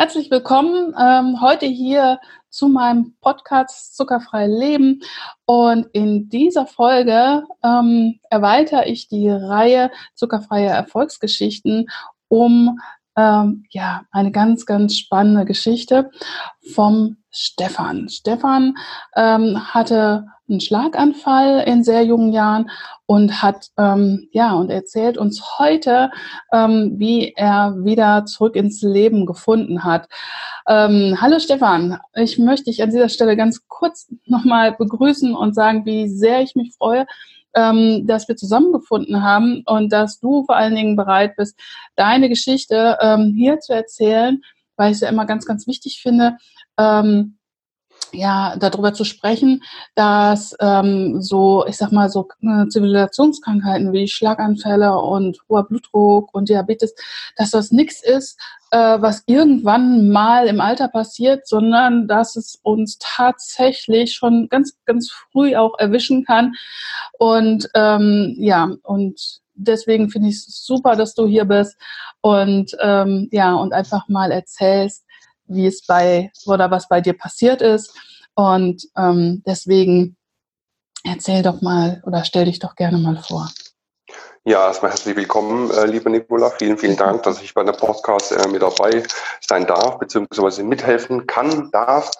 Herzlich willkommen ähm, heute hier zu meinem Podcast Zuckerfrei Leben. Und in dieser Folge ähm, erweitere ich die Reihe Zuckerfreie Erfolgsgeschichten um ähm, ja eine ganz, ganz spannende Geschichte vom Stefan. Stefan ähm, hatte einen Schlaganfall in sehr jungen Jahren und hat ähm, ja und erzählt uns heute, ähm, wie er wieder zurück ins Leben gefunden hat. Ähm, hallo Stefan, ich möchte dich an dieser Stelle ganz kurz nochmal begrüßen und sagen, wie sehr ich mich freue, ähm, dass wir zusammengefunden haben und dass du vor allen Dingen bereit bist, deine Geschichte ähm, hier zu erzählen, weil ich es ja immer ganz, ganz wichtig finde, ähm, ja, darüber zu sprechen, dass ähm, so, ich sag mal, so äh, Zivilisationskrankheiten wie Schlaganfälle und hoher Blutdruck und Diabetes, dass das nichts ist, äh, was irgendwann mal im Alter passiert, sondern dass es uns tatsächlich schon ganz, ganz früh auch erwischen kann. Und ähm, ja, und deswegen finde ich es super, dass du hier bist und ähm, ja, und einfach mal erzählst, wie es bei oder was bei dir passiert ist. Und ähm, deswegen erzähl doch mal oder stell dich doch gerne mal vor. Ja, erstmal herzlich willkommen, äh, liebe Nicola. Vielen, vielen Dank, dass ich bei der Podcast äh, mit dabei sein darf, beziehungsweise mithelfen kann, darf,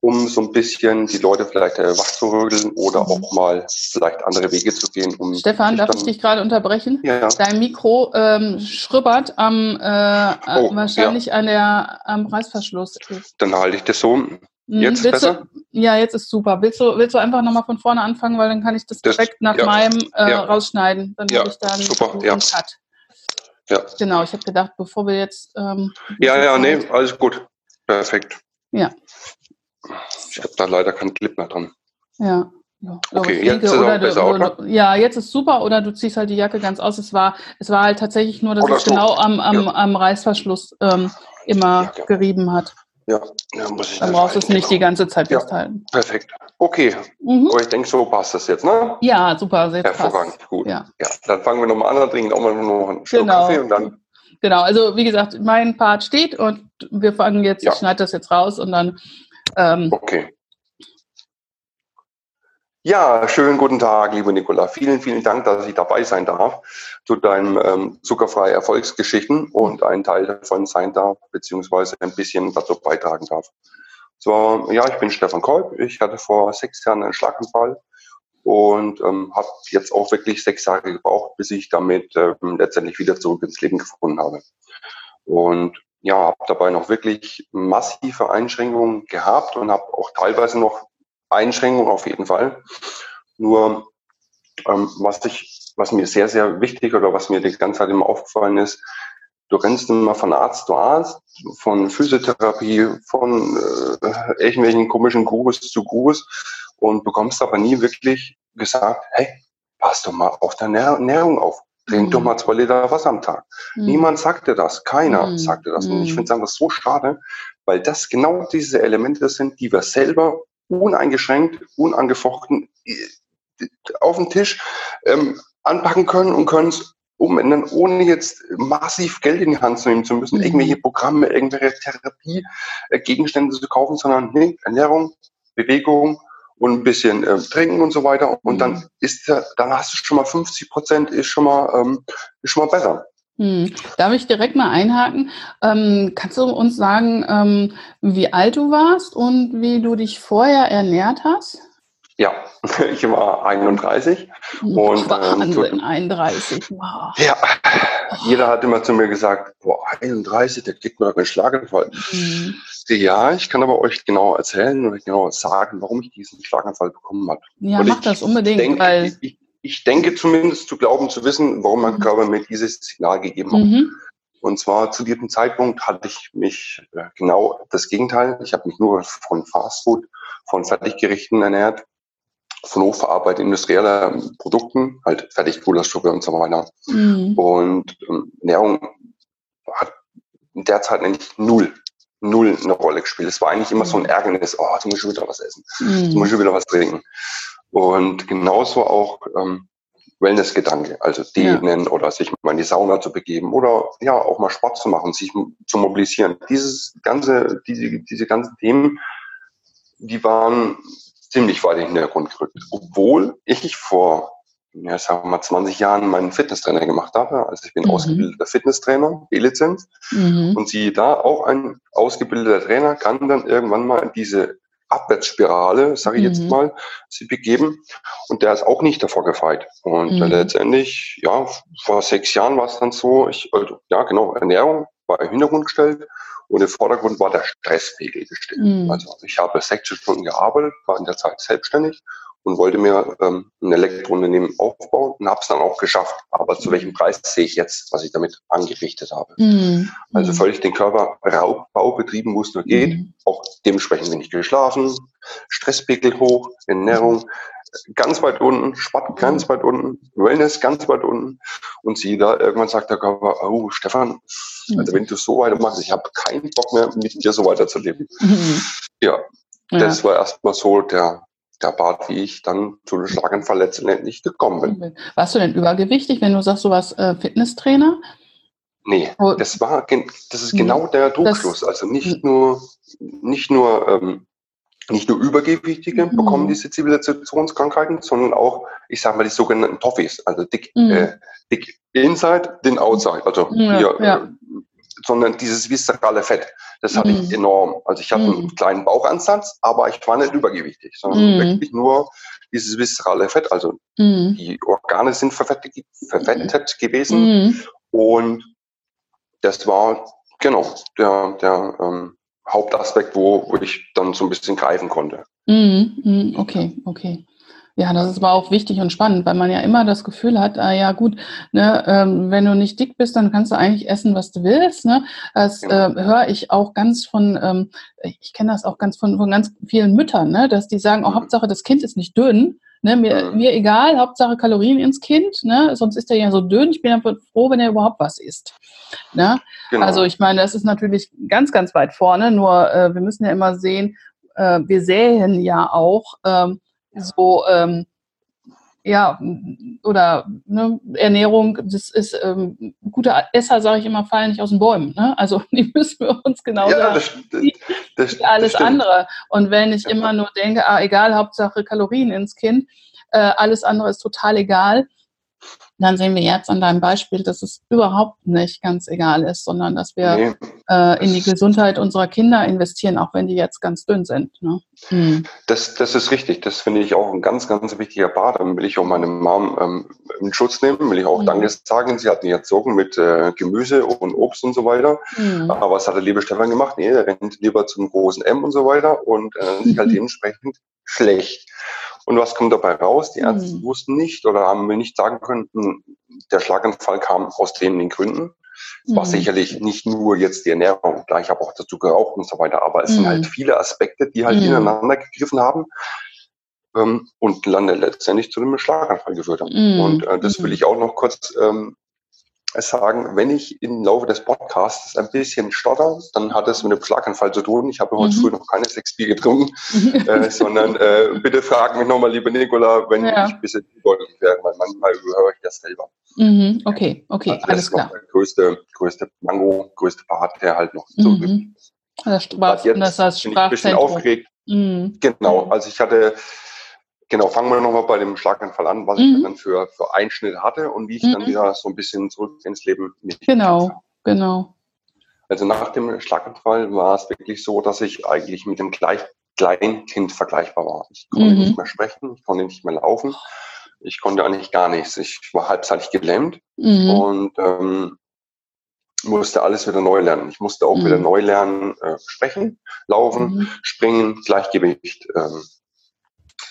um so ein bisschen die Leute vielleicht äh, wachzurödeln oder mhm. auch mal vielleicht andere Wege zu gehen. Um Stefan, darf ich dich gerade unterbrechen? Ja. Dein Mikro ähm, schrübbert am, äh, oh, wahrscheinlich ja. an der, am Reißverschluss. Dann halte ich das so. Jetzt willst besser? Du, ja, jetzt ist super. Willst du, willst du einfach nochmal von vorne anfangen, weil dann kann ich das, das direkt nach ja, meinem äh, ja. rausschneiden. Dann ja, habe ich dann super, ja. Cut. Ja. Genau, ich habe gedacht, bevor wir jetzt. Ähm, ja, ja, nee, alles gut. Perfekt. Ja. Ich habe da leider keinen Clip mehr dran. Ja. Ja, okay, jetzt ist besser, oder? Ja, jetzt ist super, oder du ziehst halt die Jacke ganz aus. Es war, es war halt tatsächlich nur, dass oder es so. genau am, am, ja. am Reißverschluss ähm, immer ja, gerieben hat. Ja, ja muss ich dann brauchst du es nicht die ganze Zeit ja, festhalten. Perfekt. Okay. Mhm. Aber ich denke, so passt das jetzt, ne? Ja, super. Sehr Hervorragend. Passt. Gut. Ja. ja. Dann fangen wir nochmal an, dann trinken auch mal noch einen Schluck genau. Kaffee und dann. Genau, also wie gesagt, mein Part steht und wir fangen jetzt, ja. ich schneide das jetzt raus und dann. Ähm, okay. Ja, schönen guten Tag, liebe Nicola. Vielen, vielen Dank, dass ich dabei sein darf zu deinem ähm, zuckerfrei Erfolgsgeschichten und ein Teil davon sein darf, beziehungsweise ein bisschen dazu beitragen darf. So, ja, ich bin Stefan Kolb. Ich hatte vor sechs Jahren einen Schlaganfall und ähm, habe jetzt auch wirklich sechs Jahre gebraucht, bis ich damit ähm, letztendlich wieder zurück ins Leben gefunden habe. Und ja, habe dabei noch wirklich massive Einschränkungen gehabt und habe auch teilweise noch Einschränkung auf jeden Fall. Nur ähm, was ich, was mir sehr, sehr wichtig oder was mir die ganze Zeit immer aufgefallen ist, du rennst immer von Arzt zu Arzt, von Physiotherapie, von äh, irgendwelchen komischen Gurus zu Gurus und bekommst aber nie wirklich gesagt, hey, pass doch mal auf deine Ernährung auf. Trink mhm. doch mal zwei Liter Wasser am Tag. Mhm. Niemand sagte das, keiner mhm. sagte das. Und ich mhm. finde es einfach so schade, weil das genau diese Elemente sind, die wir selber uneingeschränkt, unangefochten äh, auf den Tisch ähm, anpacken können und können es umändern, ohne jetzt massiv Geld in die Hand zu nehmen zu müssen, mhm. irgendwelche Programme, irgendwelche Therapiegegenstände zu kaufen, sondern nee, Ernährung, Bewegung und ein bisschen äh, trinken und so weiter. Und mhm. dann ist dann hast du schon mal 50 Prozent, ist schon mal, ähm, ist schon mal besser. Hm. Darf ich direkt mal einhaken? Ähm, kannst du uns sagen, ähm, wie alt du warst und wie du dich vorher ernährt hast? Ja, ich war 31. Und, Wahnsinn, ähm, 31. Wow. Ja, jeder hat immer zu mir gesagt, boah, 31, der kriegt man doch einen Schlaganfall. Mhm. Ja, ich kann aber euch genau erzählen und genau sagen, warum ich diesen Schlaganfall bekommen habe. Ja, und mach das unbedingt, denke, weil ich, ich denke zumindest zu glauben, zu wissen, warum mein mhm. Körper mir dieses Signal gegeben hat. Mhm. Und zwar zu diesem Zeitpunkt hatte ich mich äh, genau das Gegenteil. Ich habe mich nur von Fastfood, von Fertiggerichten ernährt, von hochverarbeiteten industrieller Produkten, halt Fertigpuderstoffe und so weiter. Mhm. Und ähm, Ernährung hat in der Zeit eigentlich null, null eine Rolle gespielt. Es war eigentlich immer so ein mhm. Ärgernis, oh, du musst schon wieder was essen, mhm. musst schon wieder was trinken. Und genauso auch ähm, Wellness-Gedanke, also dehnen ja. oder sich mal in die Sauna zu begeben oder ja auch mal Sport zu machen, sich zu mobilisieren. Dieses ganze, diese, diese ganzen Themen, die waren ziemlich weit in den Hintergrund gerückt. Obwohl ich vor, ja, sagen wir mal 20 Jahren meinen Fitnesstrainer gemacht habe. Also ich bin mhm. ausgebildeter Fitnesstrainer, B-Lizenz. Mhm. Und sie da auch ein ausgebildeter Trainer kann dann irgendwann mal in diese Abwärtsspirale, sage ich mhm. jetzt mal, sie begeben. Und der ist auch nicht davor gefeit. Und mhm. letztendlich, ja, vor sechs Jahren war es dann so, ich, also, ja genau, Ernährung war im Hintergrund gestellt und im Vordergrund war der Stresspegel gestellt. Mhm. Also ich habe 60 Stunden gearbeitet, war in der Zeit selbstständig und wollte mir ähm, ein Elektrounternehmen aufbauen und habe es dann auch geschafft. Aber zu welchem Preis sehe ich jetzt, was ich damit angerichtet habe? Mhm. Also völlig den Körper betrieben, wo es nur geht. Mhm. Auch dementsprechend wenig geschlafen, Stresspegel hoch, Ernährung ganz weit unten, Sport ganz weit unten, Wellness ganz weit unten. Und sie da irgendwann sagt der Körper, oh Stefan, also wenn du so weitermachst, ich habe keinen Bock mehr, mit dir so weiterzuleben. Mhm. Ja, das ja. war erstmal so der, der Bart, wie ich dann zu den Schlaganfall letztendlich gekommen bin. Warst du denn übergewichtig, wenn du sagst, du warst äh, Fitnesstrainer? Nee, oh. das war, das ist genau der Druckschluss. Also nicht nur, nicht nur, ähm, nicht nur Übergewichtige mhm. bekommen diese Zivilisationskrankheiten, sondern auch, ich sage mal, die sogenannten Toffees, also dick, mhm. äh, dick inside, thin outside. Also ja, hier, ja. Äh, sondern dieses viszerale Fett, das hatte mm. ich enorm. Also ich hatte mm. einen kleinen Bauchansatz, aber ich war nicht übergewichtig, sondern mm. wirklich nur dieses viszerale Fett. Also mm. die Organe sind verfettet, verfettet gewesen mm. und das war genau der, der ähm, Hauptaspekt, wo, wo ich dann so ein bisschen greifen konnte. Mm, okay, okay. Ja, das ist aber auch wichtig und spannend, weil man ja immer das Gefühl hat, ah ja gut, ne, ähm, wenn du nicht dick bist, dann kannst du eigentlich essen, was du willst. Ne? Das äh, höre ich auch ganz von, ähm, ich kenne das auch ganz von, von ganz vielen Müttern, ne, dass die sagen, oh, mhm. Hauptsache das Kind ist nicht dünn. Ne, mir, mhm. mir egal, Hauptsache Kalorien ins Kind, ne, sonst ist er ja so dünn. Ich bin ja froh, wenn er überhaupt was isst. Ne? Genau. Also ich meine, das ist natürlich ganz, ganz weit vorne, nur äh, wir müssen ja immer sehen, äh, wir säen ja auch, ähm, so ähm, ja, oder ne, Ernährung, das ist ähm, gute Esser, sage ich immer, fallen nicht aus den Bäumen. Ne? Also die müssen wir uns genau ja, sagen, das, wie, das, wie alles andere. Und wenn ich ja. immer nur denke, ah, egal, Hauptsache Kalorien ins Kind, äh, alles andere ist total egal, dann sehen wir jetzt an deinem Beispiel, dass es überhaupt nicht ganz egal ist, sondern dass wir nee, äh, in die Gesundheit unserer Kinder investieren, auch wenn die jetzt ganz dünn sind. Ne? Hm. Das, das ist richtig. Das finde ich auch ein ganz, ganz wichtiger Part. Dann will ich auch meine Mom ähm, in Schutz nehmen, will ich auch hm. Danke sagen. Sie hat mich erzogen mit äh, Gemüse und Obst und so weiter. Hm. Aber was hat der liebe Stefan gemacht? Nee, er rennt lieber zum großen M und so weiter und äh, sich halt dementsprechend schlecht. Und was kommt dabei raus? Die Ärzte mhm. wussten nicht oder haben mir nicht sagen können, hm, der Schlaganfall kam aus den, den Gründen. Es war mhm. sicherlich nicht nur jetzt die Ernährung, klar, ich habe auch dazu geraucht und so weiter, aber es mhm. sind halt viele Aspekte, die halt mhm. ineinander gegriffen haben ähm, und dann letztendlich zu einem Schlaganfall geführt haben. Mhm. Und äh, das will mhm. ich auch noch kurz ähm, sagen, wenn ich im Laufe des Podcasts ein bisschen stotter, dann hat es mit einem Schlaganfall zu tun. Ich habe heute mhm. früh noch keine sechs Bier getrunken, äh, sondern äh, bitte frag mich nochmal, liebe Nicola, wenn ja. ich ein bisschen deutlich werde, weil manchmal höre ich das selber. Mhm. Okay, okay, also alles klar. Der größte, größte Mango, größte Part, der halt noch so mhm. Das, Sprach, das heißt bin ich ein bisschen aufgeregt. Mhm. Genau, also ich hatte Genau, fangen wir nochmal bei dem Schlaganfall an, was mhm. ich dann für, für Einschnitt hatte und wie ich mhm. dann wieder so ein bisschen zurück ins Leben mich Genau, habe. genau. Also nach dem Schlaganfall war es wirklich so, dass ich eigentlich mit dem gleich, Kleinkind vergleichbar war. Ich konnte mhm. nicht mehr sprechen, ich konnte nicht mehr laufen, ich konnte eigentlich gar nichts. Ich war halbseitig gelähmt mhm. und ähm, musste alles wieder neu lernen. Ich musste auch wieder mhm. neu lernen, äh, sprechen, laufen, mhm. springen, Gleichgewicht. Ähm,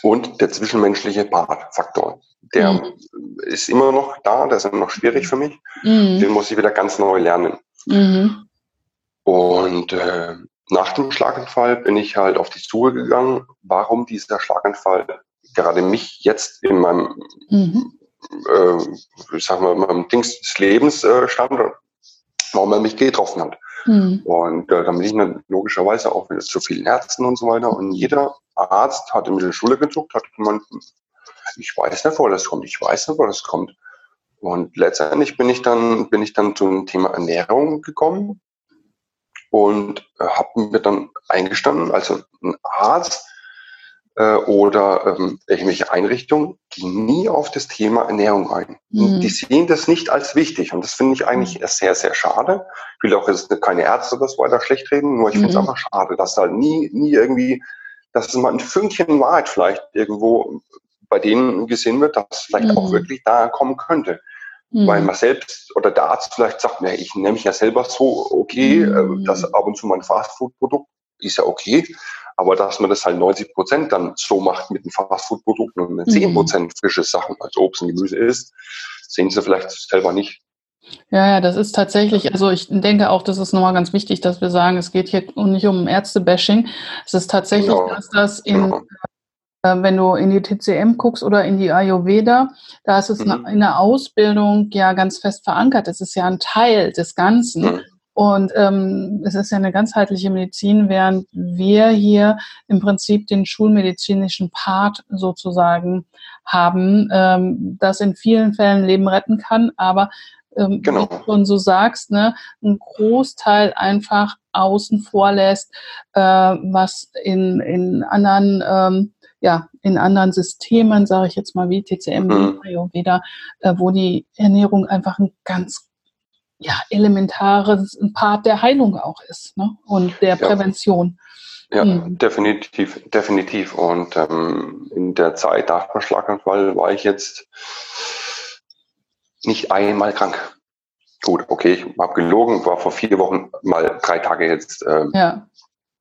und der zwischenmenschliche Faktor. Der mhm. ist immer noch da, der ist immer noch schwierig für mich. Mhm. Den muss ich wieder ganz neu lernen. Mhm. Und äh, nach dem Schlaganfall bin ich halt auf die Suche gegangen, warum dieser Schlaganfall gerade mich jetzt in meinem, mhm. äh, ich sag mal, meinem Dings des Lebens äh, stand, warum er mich getroffen hat. Mhm. Und äh, dann bin ich dann logischerweise auch wieder zu vielen Ärzten und so weiter. Und jeder Arzt hat in die Schule gezuckt, hat gemeint, ich weiß nicht, wo das kommt, ich weiß nicht, wo das kommt. Und letztendlich bin ich dann, bin ich dann zum Thema Ernährung gekommen und äh, habe mir dann eingestanden, also ein Arzt äh, oder ähm, irgendwelche Einrichtungen gehen nie auf das Thema Ernährung ein. Mhm. Die sehen das nicht als wichtig und das finde ich eigentlich mhm. sehr, sehr schade. Ich will auch jetzt keine Ärzte das weiter schlecht reden, nur ich finde es mhm. einfach schade, dass da nie, nie irgendwie, dass es mal ein Fünkchen Wahrheit vielleicht irgendwo bei denen gesehen wird, dass vielleicht auch mhm. wirklich da kommen könnte. Mhm. Weil man selbst oder der Arzt vielleicht sagt, ne, ich nehme mich ja selber so, okay, mhm. das ab und zu mal ein Fastfood-Produkt ist ja okay, aber dass man das halt 90 Prozent dann so macht mit den Fastfood-Produkten und mit 10 Prozent frische Sachen als Obst und Gemüse ist, sehen sie vielleicht selber nicht. Ja, ja, das ist tatsächlich, also ich denke auch, das ist nochmal ganz wichtig, dass wir sagen, es geht hier nicht um Ärzte-Bashing. Es ist tatsächlich, genau. dass das in genau. Äh, wenn du in die TCM guckst oder in die Ayurveda, da ist es mhm. in der Ausbildung ja ganz fest verankert. Es ist ja ein Teil des Ganzen. Mhm. Und ähm, es ist ja eine ganzheitliche Medizin, während wir hier im Prinzip den schulmedizinischen Part sozusagen haben, ähm, das in vielen Fällen Leben retten kann, aber ähm, genau. wie du schon so sagst, ne, ein Großteil einfach außen vor lässt, äh, was in, in anderen ähm, ja, in anderen Systemen, sage ich jetzt mal wie TCM, mhm. Ayurveda, äh, wo die Ernährung einfach ein ganz ja, elementares Part der Heilung auch ist ne? und der Prävention. Ja, mhm. definitiv, definitiv. Und ähm, in der Zeit nach dem Schlaganfall war ich jetzt nicht einmal krank. Gut, okay, ich habe gelogen, war vor vier Wochen mal drei Tage jetzt ähm, ja.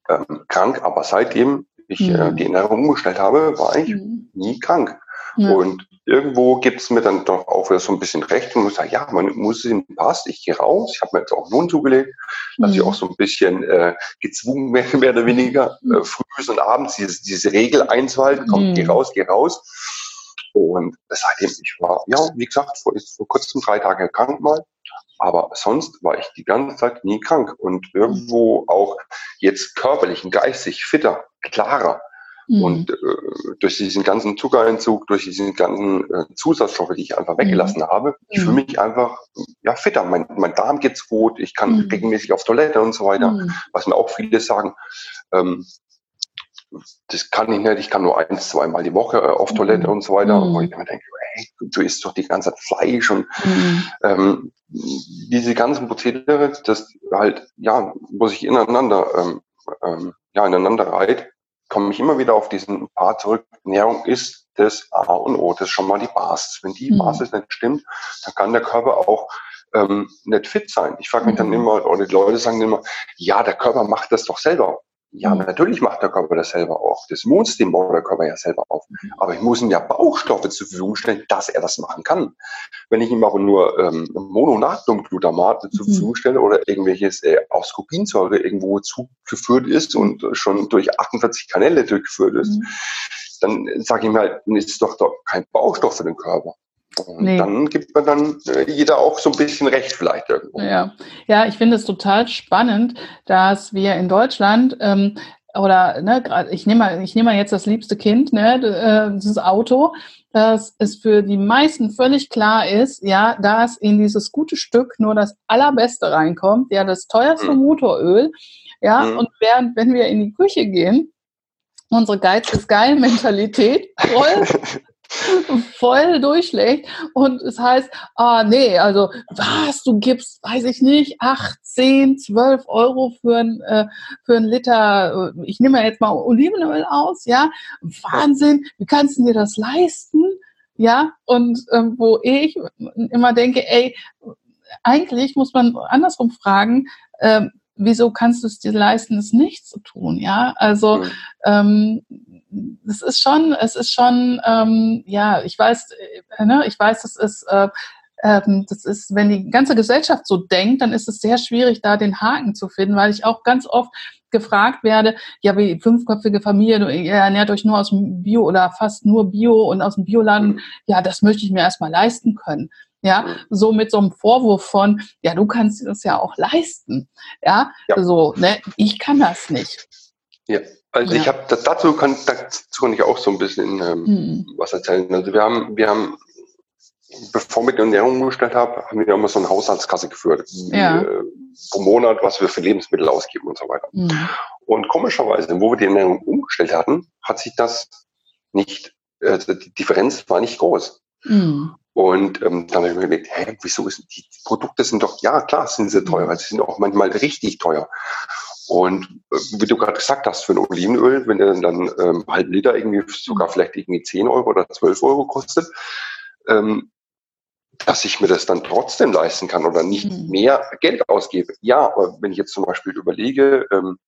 ähm, krank, aber seitdem ich äh, mhm. äh, die Ernährung umgestellt habe, war ich mhm. nie krank. Ja. Und irgendwo gibt es mir dann doch auch wieder so ein bisschen recht und muss sagen, ja, man muss es passt, ich gehe raus, ich habe mir jetzt auch Lohn zugelegt, dass mhm. ich auch so ein bisschen äh, gezwungen werde, mehr oder weniger, mhm. äh, früh und abends diese, diese Regel einzuhalten, komm, geh mhm. raus, geh raus. Und seitdem ich war, ja, wie gesagt, vor, vor kurzem drei Tage krank mal, aber sonst war ich die ganze Zeit nie krank und irgendwo auch jetzt körperlich und geistig fitter, klarer. Mhm. Und äh, durch diesen ganzen Zuckereinzug, durch diesen ganzen äh, Zusatzstoffe, die ich einfach weggelassen mhm. habe, ich fühle mhm. mich einfach ja fitter. Mein, mein Darm geht's gut, ich kann mhm. regelmäßig auf Toilette und so weiter, mhm. was mir auch viele sagen. Ähm, das kann ich nicht, ich kann nur eins, zweimal die Woche äh, auf Toilette mhm. und so weiter. Mhm. Und ich mir denke, hey, du isst doch die ganze Zeit Fleisch und mhm. ähm, diese ganzen Prozedere, das halt, ja, wo sich ineinander, ähm, ähm, ja, ineinander reiht, komme ich immer wieder auf diesen Part zurück. Ernährung ist das A und O, das ist schon mal die Basis. Wenn die mhm. Basis nicht stimmt, dann kann der Körper auch ähm, nicht fit sein. Ich frage mich dann mhm. immer, oder die Leute sagen immer, ja, der Körper macht das doch selber. Ja, natürlich macht der Körper das selber auch. Das Immunsystem baut der Körper ja selber auf. Mhm. Aber ich muss ihm ja Baustoffe zur Verfügung stellen, dass er das machen kann. Wenn ich ihm aber nur ähm, Mononatriumglutamat zur mhm. Verfügung stelle oder irgendwelches äh, Ascorbinsäure irgendwo zugeführt ist und schon durch 48 Kanäle durchgeführt ist, mhm. dann sage ich mir halt, ist doch, doch kein Baustoff für den Körper. Und nee. dann gibt man dann äh, jeder auch so ein bisschen recht vielleicht irgendwo. Ja, ja ich finde es total spannend, dass wir in Deutschland ähm, oder ne, ich nehme mal, ich nehme mal jetzt das liebste Kind, ne, äh, das Auto, dass es für die meisten völlig klar ist, ja, dass in dieses gute Stück nur das allerbeste reinkommt, ja, das teuerste mhm. Motoröl, ja, mhm. und während, wenn wir in die Küche gehen, unsere Geiz ist geil Mentalität voll voll durchschlägt und es heißt, ah nee, also was, du gibst, weiß ich nicht, 8, 10, 12 Euro für ein, äh, für ein Liter, äh, ich nehme jetzt mal Olivenöl aus, ja, Wahnsinn, wie kannst du dir das leisten? Ja, und ähm, wo ich immer denke, ey, eigentlich muss man andersrum fragen, ähm, wieso kannst du es dir leisten, es nicht zu tun? Ja, also mhm. ähm, es ist schon, es ist schon, ähm, ja, ich weiß, äh, ne, ich weiß, das ist, äh, ähm, das ist, wenn die ganze Gesellschaft so denkt, dann ist es sehr schwierig, da den Haken zu finden, weil ich auch ganz oft gefragt werde, ja, wie fünfköpfige Familie, ihr ernährt euch nur aus dem Bio oder fast nur Bio und aus dem Bioladen, mhm. ja, das möchte ich mir erstmal leisten können. Ja, mhm. so mit so einem Vorwurf von, ja, du kannst dir das ja auch leisten. Ja, ja. so, ne, ich kann das nicht. Ja, also ja. ich habe dazu kann, dazu kann ich auch so ein bisschen ähm, mhm. was erzählen. Also wir haben, wir haben, bevor ich die Ernährung umgestellt habe, haben wir immer so eine Haushaltskasse geführt. Ja. Äh, pro Monat, was wir für Lebensmittel ausgeben und so weiter. Mhm. Und komischerweise, wo wir die Ernährung umgestellt hatten, hat sich das nicht, also die Differenz war nicht groß. Mhm. Und ähm, dann habe ich mir überlegt, hä, wieso ist die Produkte sind doch, ja klar sind sie teuer, sie sind auch manchmal richtig teuer. Und äh, wie du gerade gesagt hast, für ein Olivenöl, wenn der dann ähm, halb Liter irgendwie sogar vielleicht irgendwie 10 Euro oder 12 Euro kostet, ähm, dass ich mir das dann trotzdem leisten kann oder nicht mhm. mehr Geld ausgebe. Ja, aber wenn ich jetzt zum Beispiel überlege, ähm,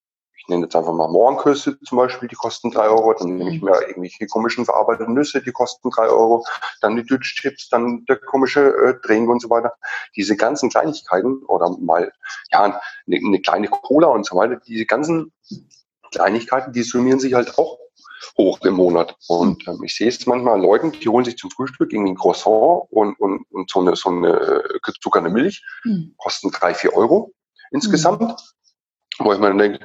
ich nenne jetzt einfach mal Mohrenküsse zum Beispiel, die kosten drei Euro, dann nehme ich mhm. mir irgendwelche komischen verarbeiteten Nüsse, die kosten drei Euro, dann die Dütschchips, dann der komische äh, Drink und so weiter. Diese ganzen Kleinigkeiten oder mal, ja, eine, eine kleine Cola und so weiter, diese ganzen Kleinigkeiten, die summieren sich halt auch hoch im Monat. Und ähm, ich sehe es manchmal Leuten, die holen sich zum Frühstück irgendwie ein Croissant und, und, und so eine, so eine gezuckerte Milch, mhm. kosten drei, vier Euro insgesamt. Mhm. Wo ich mir dann denke,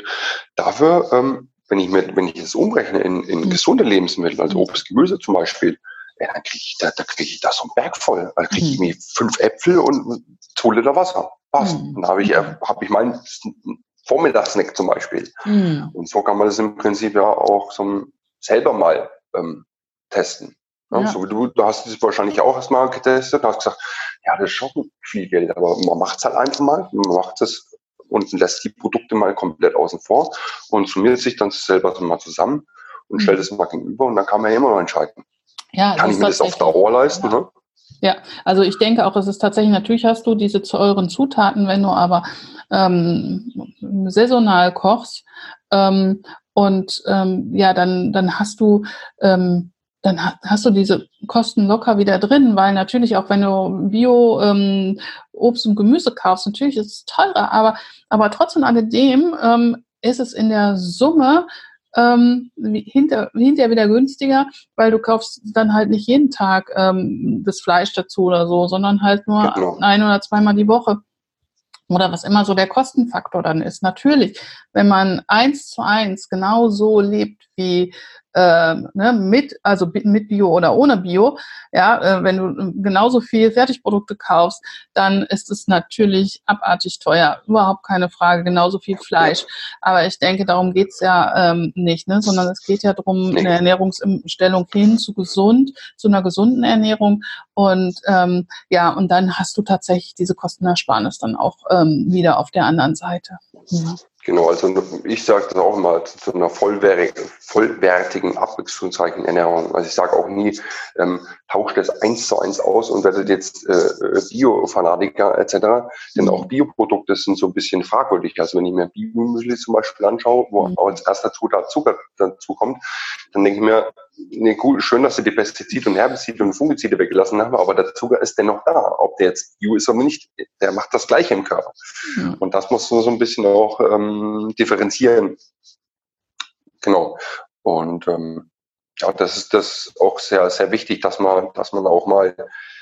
dafür, ähm, wenn ich mir, wenn ich es umrechne in, in mhm. gesunde Lebensmittel, also Obst, Gemüse zum Beispiel, ja, dann kriege ich da, da kriege ich da so einen Berg voll. Da kriege ich mhm. mir fünf Äpfel und zwei Liter Wasser. Passt. Mhm. Dann habe ich, hab ich meinen Vormittagssnack zum Beispiel. Mhm. Und so kann man das im Prinzip ja auch so selber mal ähm, testen. Ja, ja. So wie du, du hast es wahrscheinlich auch erstmal getestet, hast gesagt, ja, das ist schon viel Geld, aber man macht es halt einfach mal, man macht es und lässt die Produkte mal komplett außen vor und summiert sich dann selber mal zusammen und mhm. stellt es mal gegenüber und dann kann man ja immer noch entscheiden. Ja, kann ich mir das auf Dauer leisten? Ja. Ne? Ja, also ich denke auch, es ist tatsächlich, natürlich hast du diese teuren Zutaten, wenn du aber ähm, saisonal kochst ähm, und ähm, ja, dann, dann hast du ähm, dann hast du diese Kosten locker wieder drin, weil natürlich auch wenn du Bio ähm, Obst und Gemüse kaufst, natürlich ist es teurer, aber, aber trotzdem alledem ähm, ist es in der Summe ähm, hinter, hinterher wieder günstiger, weil du kaufst dann halt nicht jeden Tag ähm, das Fleisch dazu oder so, sondern halt nur genau. ein oder zweimal die Woche oder was immer so der Kostenfaktor dann ist. Natürlich, wenn man eins zu eins genau so lebt wie äh, ne, mit, also mit Bio oder ohne Bio, ja, äh, wenn du genauso viel Fertigprodukte kaufst, dann ist es natürlich abartig teuer. Überhaupt keine Frage, genauso viel Fleisch. Aber ich denke, darum geht's ja ähm, nicht, ne, sondern es geht ja darum, eine Ernährungsumstellung hin zu gesund, zu einer gesunden Ernährung. Und ähm, ja, und dann hast du tatsächlich diese Kostenersparnis dann auch ähm, wieder auf der anderen Seite. Ja. Genau, also ich sage das auch immer zu einer vollwertigen, vollwertigen abwechslungsreichen Ernährung. Also ich sage auch nie, ähm, tauscht das eins zu eins aus und werdet jetzt äh, Bio-Fanatiker etc. Denn auch Bioprodukte sind so ein bisschen fragwürdig. Also wenn ich mir Biomüsli zum Beispiel anschaue, wo mhm. als erster Zutat Zucker dazu kommt, dann denke ich mir, nee, gut, schön, dass sie die Pestizide und Herbizide und Fungizide weggelassen haben, aber der Zucker ist dennoch da. Ob der jetzt Bio ist oder nicht, der macht das Gleiche im Körper. Mhm. Und das muss man so ein bisschen auch ähm, differenzieren. Genau. Und ähm, ja, das ist das auch sehr, sehr wichtig, dass man, dass man auch mal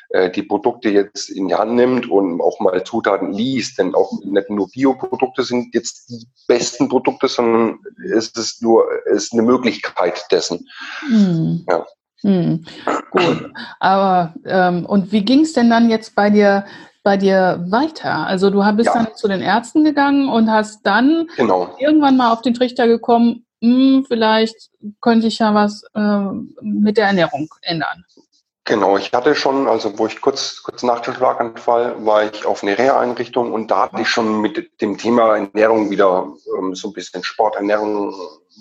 äh, die Produkte jetzt in die Hand nimmt und auch mal Zutaten liest. Denn auch nicht nur Bioprodukte sind jetzt die besten Produkte, sondern es ist nur es ist eine Möglichkeit dessen. Hm. Ja. Hm. Gut. Aber ähm, und wie ging es denn dann jetzt bei dir bei dir weiter? Also du bist ja. dann zu den Ärzten gegangen und hast dann genau. irgendwann mal auf den Trichter gekommen, hm, vielleicht könnte ich ja was äh, mit der Ernährung ändern. Genau, ich hatte schon, also wo ich kurz, kurz nach dem Schlaganfall war ich auf eine Reha-Einrichtung und da hatte ich schon mit dem Thema Ernährung wieder ähm, so ein bisschen Sporternährung,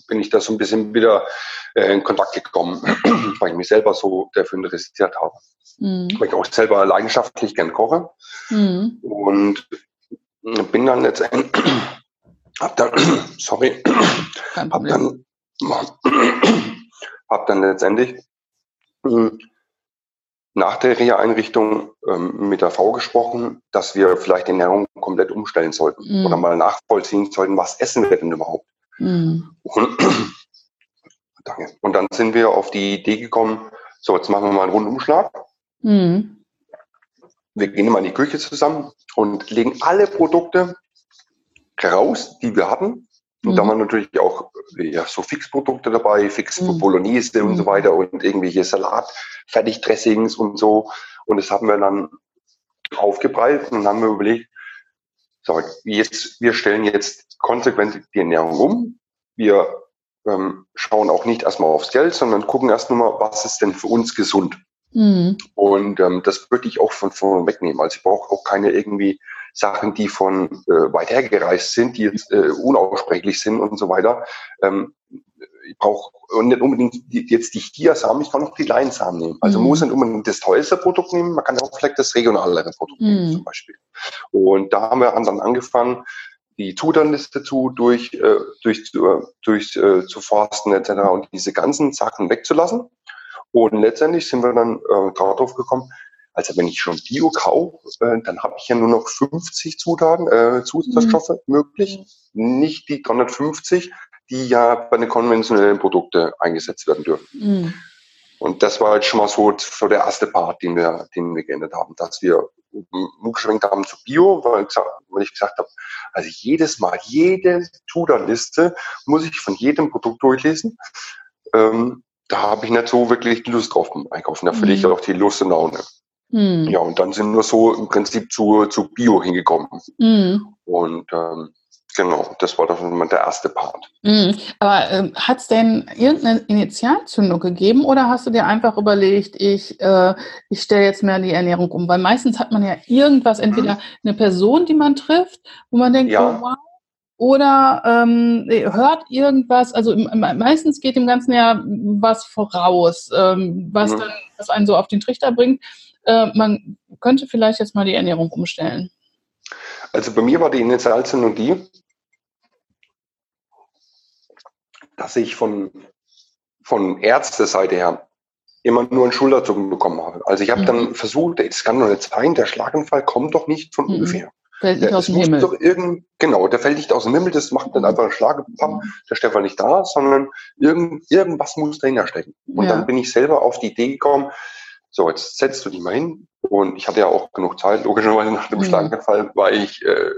bin ich da so ein bisschen wieder äh, in Kontakt gekommen, weil ich mich selber so dafür interessiert habe. Mhm. Weil ich auch selber leidenschaftlich gern koche mhm. und bin dann letztendlich, hab dann, sorry, hab dann, hab dann letztendlich hm, nach der Reha-Einrichtung ähm, mit der Frau gesprochen, dass wir vielleicht die Ernährung komplett umstellen sollten mm. oder mal nachvollziehen sollten, was essen wir denn überhaupt. Mm. Und, danke. Und dann sind wir auf die Idee gekommen, so jetzt machen wir mal einen Rundumschlag. Mm. Wir gehen mal in die Küche zusammen und legen alle Produkte raus, die wir hatten, Und mhm. da waren natürlich auch ja, so Fixprodukte dabei, Fix mhm. Bolognese und so mhm. weiter und irgendwelche Salat, Fertigdressings und so. Und das haben wir dann aufgebreit und haben wir überlegt, so, jetzt, wir stellen jetzt konsequent die Ernährung um. Wir ähm, schauen auch nicht erstmal aufs Geld, sondern gucken erst nur mal, was ist denn für uns gesund. Mhm. Und ähm, das würde ich auch von vorne wegnehmen. Also ich brauche auch keine irgendwie Sachen, die von äh, weit hergereist sind, die jetzt äh, unaussprechlich sind und so weiter. Ähm, ich brauche nicht unbedingt jetzt die Chia-Samen, ich kann auch die Leinsamen nehmen. Also mhm. muss nicht unbedingt das teuerste Produkt nehmen, man kann auch vielleicht das regionalere Produkt mhm. nehmen zum Beispiel. Und da haben wir dann angefangen, die Zutatenliste zu durch, äh, durch, äh, durch äh, zu forsten etc. und diese ganzen Sachen wegzulassen. Und letztendlich sind wir dann äh, darauf gekommen, also wenn ich schon Bio kaufe, äh, dann habe ich ja nur noch 50 Zutaten, äh, Zusatzstoffe mhm. möglich, nicht die 350, die ja bei den konventionellen Produkten eingesetzt werden dürfen. Mhm. Und das war jetzt schon mal so, so der erste Part, den wir, den wir geändert haben, dass wir umgeschwenkt haben zu Bio, weil, weil ich gesagt habe, also jedes Mal, jede Zutatenliste muss ich von jedem Produkt durchlesen. Ähm, da habe ich nicht so wirklich Lust drauf beim Einkaufen. Da mhm. verliere ich auch die Lust und Laune. Mhm. Ja, und dann sind wir so im Prinzip zu, zu Bio hingekommen. Mhm. Und ähm, genau, das war dann der erste Part. Mhm. Aber äh, hat es denn irgendeine Initialzündung gegeben oder hast du dir einfach überlegt, ich, äh, ich stelle jetzt mehr die Ernährung um? Weil meistens hat man ja irgendwas, entweder mhm. eine Person, die man trifft, wo man denkt, ja. oh, wow, oder ähm, hört irgendwas, also meistens geht dem Ganzen ja was voraus, ähm, was mhm. dann was einen so auf den Trichter bringt. Äh, man könnte vielleicht jetzt mal die Ernährung umstellen. Also bei mir war die Initialzündung die, dass ich von, von Ärzteseite her immer nur einen Schulterzucken bekommen habe. Also ich habe mhm. dann versucht, es kann doch nicht sein, der Schlaganfall kommt doch nicht von mhm. ungefähr. Fällt nicht der, aus dem Himmel. Doch irgend, genau, der fällt nicht aus dem Himmel, das macht dann mhm. einfach einen Schlag, pam, der Stefan nicht da, sondern irgend, irgendwas muss dahinter stecken. Und ja. dann bin ich selber auf die Idee gekommen, so, jetzt setzt du dich mal hin. Und ich hatte ja auch genug Zeit, logischerweise nach dem mhm. Schlaganfall war ich äh,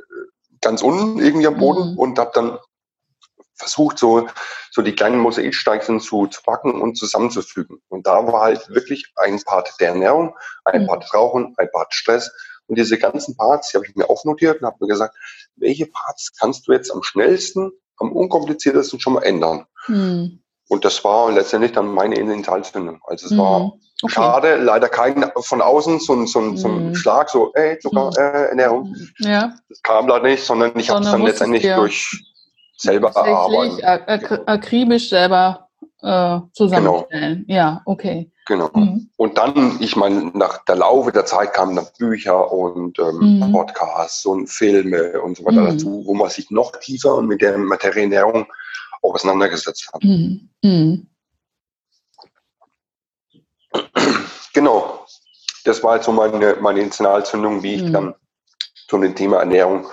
ganz unten irgendwie am Boden mhm. und habe dann versucht, so, so die kleinen Mosaiksteinchen zu, zu packen und zusammenzufügen. Und da war halt wirklich ein Part der Ernährung, ein mhm. Part Rauchen, ein Part Stress und diese ganzen Parts, die habe ich mir aufnotiert und habe mir gesagt, welche Parts kannst du jetzt am schnellsten, am unkompliziertesten schon mal ändern? Mhm. Und das war letztendlich dann meine Initialzündung. Also es mhm. war okay. schade, leider kein von außen so ein, so ein, so ein mhm. Schlag, so, ey, Zucker, mhm. äh, Ernährung. Ja. Das kam leider nicht, sondern ich habe es dann letztendlich durch selber erarbeiten. akribisch selber äh, zusammenstellen. Genau. Ja, okay. Genau. Mhm. Und dann, ich meine, nach der Laufe der Zeit kamen dann Bücher und ähm, mhm. Podcasts und Filme und so weiter mhm. dazu, wo man sich noch tiefer mit der Materiennährung auseinandergesetzt hat. Mhm. Mhm. Genau. Das war jetzt so meine, meine Initialzündung, wie ich mhm. dann zu dem Thema Ernährung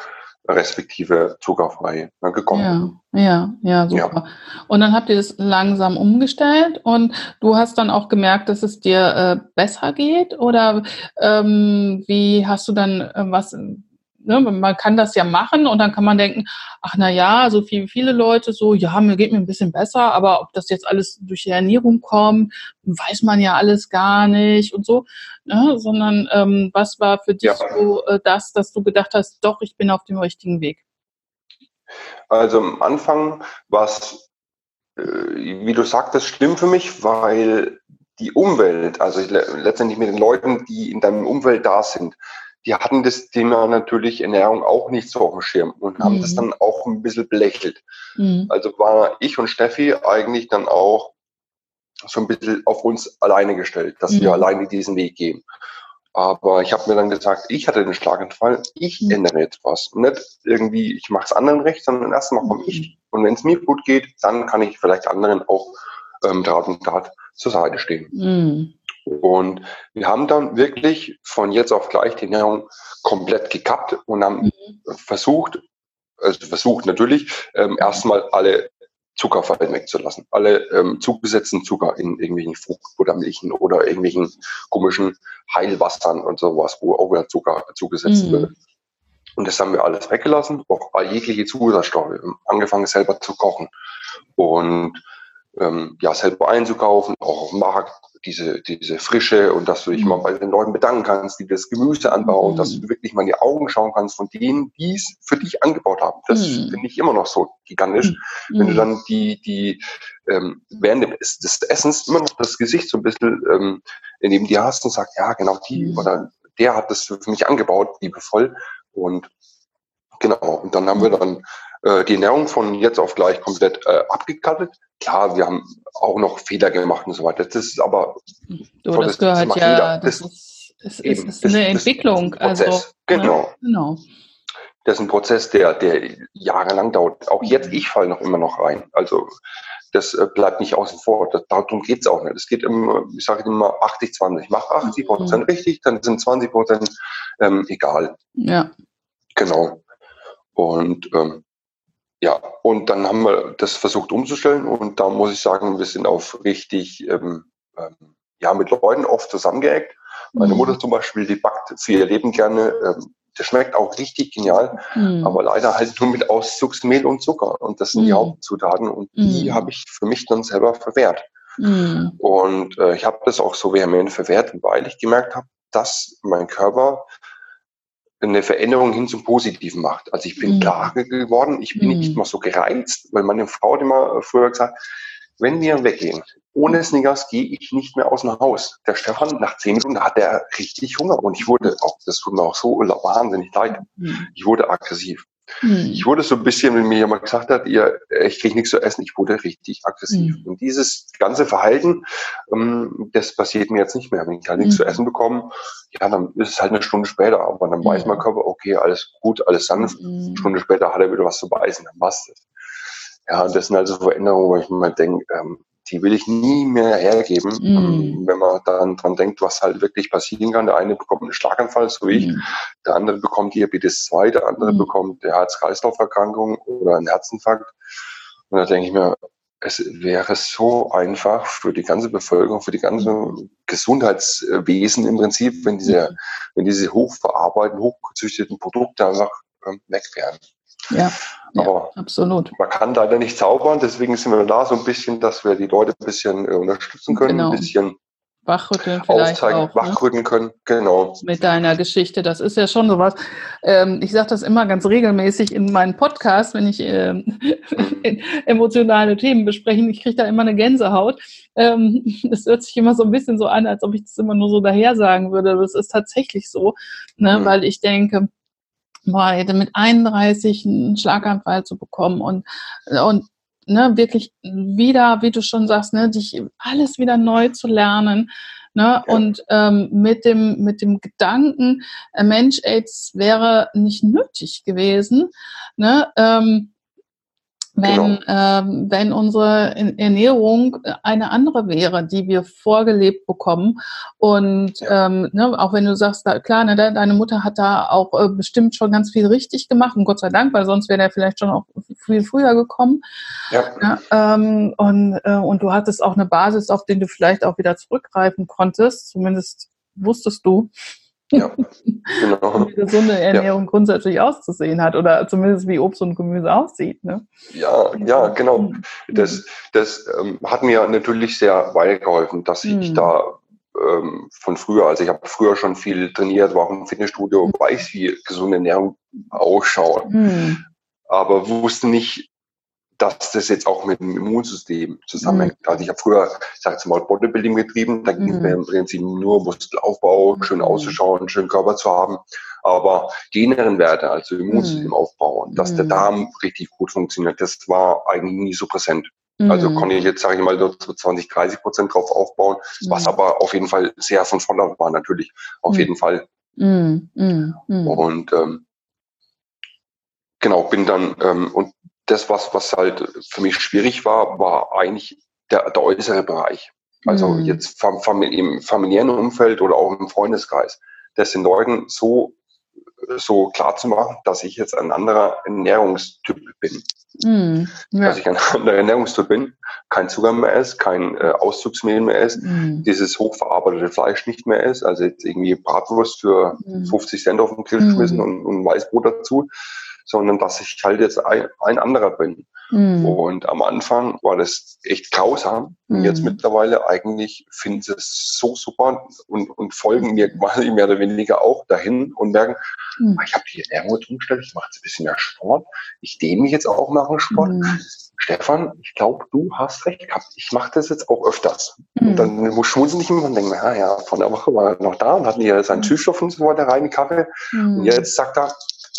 respektive zuckerfrei ne, gekommen. Ja, ja, ja, super. Ja. Und dann habt ihr das langsam umgestellt und du hast dann auch gemerkt, dass es dir äh, besser geht oder ähm, wie hast du dann äh, was ne, man kann das ja machen und dann kann man denken, ach na ja, so viel, viele Leute so, ja, mir geht mir ein bisschen besser, aber ob das jetzt alles durch die Ernährung kommt, weiß man ja alles gar nicht und so, ne, sondern ähm, was war für dich ja. so äh, das, dass du gedacht hast, doch, ich bin auf dem richtigen Weg? Also am Anfang war es, äh, wie du sagtest, schlimm für mich, weil die Umwelt, also letztendlich mit den Leuten, die in deinem Umfeld da sind, die hatten das Thema natürlich Ernährung auch nicht so auf dem Schirm und haben mhm. das dann auch ein bisschen belächelt. Mhm. Also war ich und Steffi eigentlich dann auch so ein bisschen auf uns alleine gestellt, dass mhm. wir alleine diesen Weg gehen. Aber ich habe mir dann gesagt, ich hatte den Schlaganfall, ich mhm. ändere jetzt was. Nicht irgendwie, ich mache es anderen recht, sondern erstmal komme ich. Mhm. Und wenn es mir gut geht, dann kann ich vielleicht anderen auch ähm, Tat und Tat zur Seite stehen. Mhm. Und wir haben dann wirklich von jetzt auf gleich die Ernährung komplett gekappt und haben mhm. versucht, also versucht natürlich, ähm, erstmal alle Zuckerfallen wegzulassen. Alle ähm, zugesetzten Zucker in irgendwelchen Fruchtbuttermilchen oder irgendwelchen komischen Heilwassern und sowas, wo auch wieder Zucker zugesetzt mhm. wird. Und das haben wir alles weggelassen, auch jegliche Zusatzstoffe, angefangen selber zu kochen und ähm, ja, selber einzukaufen, auch auf dem Markt, diese, diese Frische und dass du dich mhm. mal bei den Leuten bedanken kannst, die das Gemüse anbauen, mhm. dass du wirklich mal in die Augen schauen kannst von denen, die es für dich angebaut haben. Das mhm. finde ich immer noch so gigantisch. Mhm. Wenn du dann die, die ähm, während des, des Essens immer noch das Gesicht so ein bisschen ähm, neben dir hast und sagst, ja, genau die mhm. oder der hat das für mich angebaut, liebevoll. Und genau, und dann haben wir dann äh, die Ernährung von jetzt auf gleich komplett äh, abgekattet. Klar, wir haben auch noch Fehler gemacht und so weiter. Das ist aber du, das, das gehört das ja, das, das, ist, ist, eben, ist eine Entwicklung. Ein also, genau. Genau. Das ist ein Prozess, der, der jahrelang dauert. Auch jetzt, ich falle noch immer noch rein. Also das äh, bleibt nicht außen vor. Das, darum geht's auch nicht. Es geht immer, ich sage immer 80-20. Mach 80 Prozent mhm. richtig, dann sind 20 Prozent ähm, egal. Ja. Genau. Und ähm, ja, und dann haben wir das versucht umzustellen und da muss ich sagen, wir sind auf richtig, ähm, ähm, ja, mit Leuten oft zusammengeeckt. Meine mhm. Mutter zum Beispiel, die backt für ihr Leben gerne. Ähm, das schmeckt auch richtig genial, mhm. aber leider halt nur mit Auszugsmehl und Zucker. Und das sind mhm. die Hauptzutaten und die mhm. habe ich für mich dann selber verwehrt. Mhm. Und äh, ich habe das auch so vehement verwehrt, weil ich gemerkt habe, dass mein Körper eine Veränderung hin zum Positiven macht. Also ich bin mhm. klarer geworden, ich bin mhm. nicht mehr so gereizt, weil meine Frau hat immer früher gesagt, wenn wir weggehen, ohne Snickers gehe ich nicht mehr aus dem Haus. Der Stefan, nach zehn Minuten hat er richtig Hunger und ich wurde auch, das tut mir auch so wahnsinnig leid, mhm. ich wurde aggressiv. Hm. Ich wurde so ein bisschen, wenn mir jemand gesagt hat, ihr, ich kriege nichts zu essen, ich wurde richtig aggressiv. Hm. Und dieses ganze Verhalten, ähm, das passiert mir jetzt nicht mehr. Wenn ich halt nichts hm. zu essen bekomme, ja, dann ist es halt eine Stunde später, aber dann weiß mein Körper, okay, alles gut, alles sanft. Eine Stunde später hat er wieder was zu beißen, dann passt es. Ja, und das sind also Veränderungen, wo ich mir denke, ähm, die will ich nie mehr hergeben, mm. wenn man dann dran denkt, was halt wirklich passieren kann. Der eine bekommt einen Schlaganfall, so wie mm. ich, der andere bekommt Diabetes 2, der andere mm. bekommt eine Herz-Kreislauf-Erkrankung oder einen Herzinfarkt. Und da denke ich mir, es wäre so einfach für die ganze Bevölkerung, für die ganze Gesundheitswesen im Prinzip, wenn diese, mhm. wenn diese hochverarbeiteten, hochgezüchteten Produkte einfach ähm, weg wären. Ja, aber ja, absolut. Man kann leider nicht zaubern, deswegen sind wir da so ein bisschen, dass wir die Leute ein bisschen äh, unterstützen können, genau. ein bisschen wachrütteln vielleicht aufzeigen, auch, ne? wachrütteln ne? können, genau. Mit deiner Geschichte, das ist ja schon sowas. Ähm, ich sage das immer ganz regelmäßig in meinen Podcasts, wenn ich ähm, emotionale Themen bespreche. Ich kriege da immer eine Gänsehaut. Ähm, das hört sich immer so ein bisschen so an, als ob ich das immer nur so daher sagen würde. Es ist tatsächlich so, ne? Mhm. weil ich denke, boah, mit 31 einen Schlaganfall zu bekommen und, und ne, wirklich wieder, wie du schon sagst, ne, dich alles wieder neu zu lernen. Ne? Ja. Und ähm, mit, dem, mit dem Gedanken, äh, Mensch, AIDS wäre nicht nötig gewesen. Ne? Ähm, wenn, genau. ähm, wenn unsere Ernährung eine andere wäre, die wir vorgelebt bekommen. Und ja. ähm, ne, auch wenn du sagst, da, klar, ne, deine Mutter hat da auch äh, bestimmt schon ganz viel richtig gemacht und Gott sei Dank, weil sonst wäre der vielleicht schon auch viel früher gekommen. Ja. ja ähm, und, äh, und du hattest auch eine Basis, auf den du vielleicht auch wieder zurückgreifen konntest, zumindest wusstest du. Ja, genau. wie gesunde Ernährung ja. grundsätzlich auszusehen hat oder zumindest wie Obst und Gemüse aussieht. Ne? Ja, ja, genau. Mhm. Das, das ähm, hat mir natürlich sehr weitergeholfen, dass mhm. ich da ähm, von früher, also ich habe früher schon viel trainiert, war auch im Fitnessstudio, mhm. weiß, wie gesunde Ernährung ausschaut. Mhm. Aber wusste nicht, dass das jetzt auch mit dem Immunsystem zusammenhängt. Mhm. Also ich habe früher, ich sage jetzt mal, Bodybuilding getrieben, da ging es mhm. mir im Prinzip nur Muskelaufbau, schön mhm. auszuschauen, schönen Körper zu haben. Aber die inneren Werte, also Immunsystemaufbau, mhm. dass der Darm richtig gut funktioniert, das war eigentlich nie so präsent. Also mhm. konnte ich jetzt, sage ich mal, so 20, 30 Prozent drauf aufbauen, was aber auf jeden Fall sehr von Vorteil war, natürlich. Auf jeden Fall. Und ähm, genau, bin dann, ähm, und das, was, was halt für mich schwierig war, war eigentlich der, der äußere Bereich. Also mhm. jetzt fam, im familiären Umfeld oder auch im Freundeskreis. Das den Leuten so, so klar zu machen, dass ich jetzt ein anderer Ernährungstyp bin. Mm, ja. Dass ich ein anderer Ernährungstyp bin, kein Zucker mehr esse, kein äh, Auszugsmehl mehr esse, mm. dieses hochverarbeitete Fleisch nicht mehr esse, also jetzt irgendwie Bratwurst für mm. 50 Cent auf den Grill geschmissen und, und Weißbrot dazu, sondern dass ich halt jetzt ein, ein anderer bin. Mhm. Und am Anfang war das echt grausam. Mhm. Und jetzt mhm. mittlerweile eigentlich finden sie es so super und, und folgen mir quasi mehr oder weniger auch dahin und merken, mhm. ich habe die Ernährung umgestellt, ich mache jetzt ein bisschen mehr Sport, ich dehne mich jetzt auch nach dem Sport. Mhm. Stefan, ich glaube, du hast recht gehabt. Ich mache das jetzt auch öfters. Mhm. Und dann muss schmunzeln nicht immer und denken, ja, ja, vor einer Woche war er noch da und hatten hier seinen Süßstoff und so weiter rein, Kaffee. Und jetzt sagt er,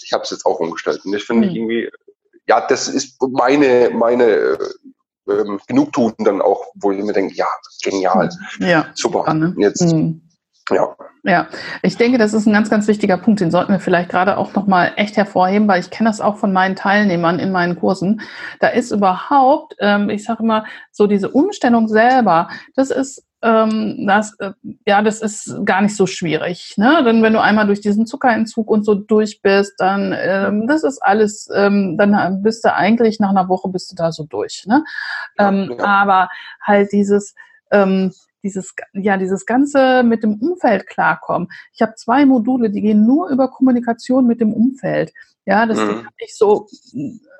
ich habe es jetzt auch umgestellt. Und ich finde mhm. irgendwie, ja, das ist meine, meine äh, ähm, Genugtuung dann auch, wo ich mir denke, ja, genial. Ja. Super. Ne? Jetzt, mhm. Ja. Ja, ich denke, das ist ein ganz, ganz wichtiger Punkt. Den sollten wir vielleicht gerade auch nochmal echt hervorheben, weil ich kenne das auch von meinen Teilnehmern in meinen Kursen. Da ist überhaupt, ähm, ich sage immer, so diese Umstellung selber, das ist ähm, das, äh, ja, das ist gar nicht so schwierig. Ne? Denn wenn du einmal durch diesen Zuckerentzug und so durch bist, dann ähm, das ist alles, ähm, dann bist du eigentlich nach einer Woche bist du da so durch. Ne? Ähm, ja. Aber halt dieses ähm, dieses, ja, dieses Ganze mit dem Umfeld klarkommen. Ich habe zwei Module, die gehen nur über Kommunikation mit dem Umfeld. Ja, dass mhm. du nicht so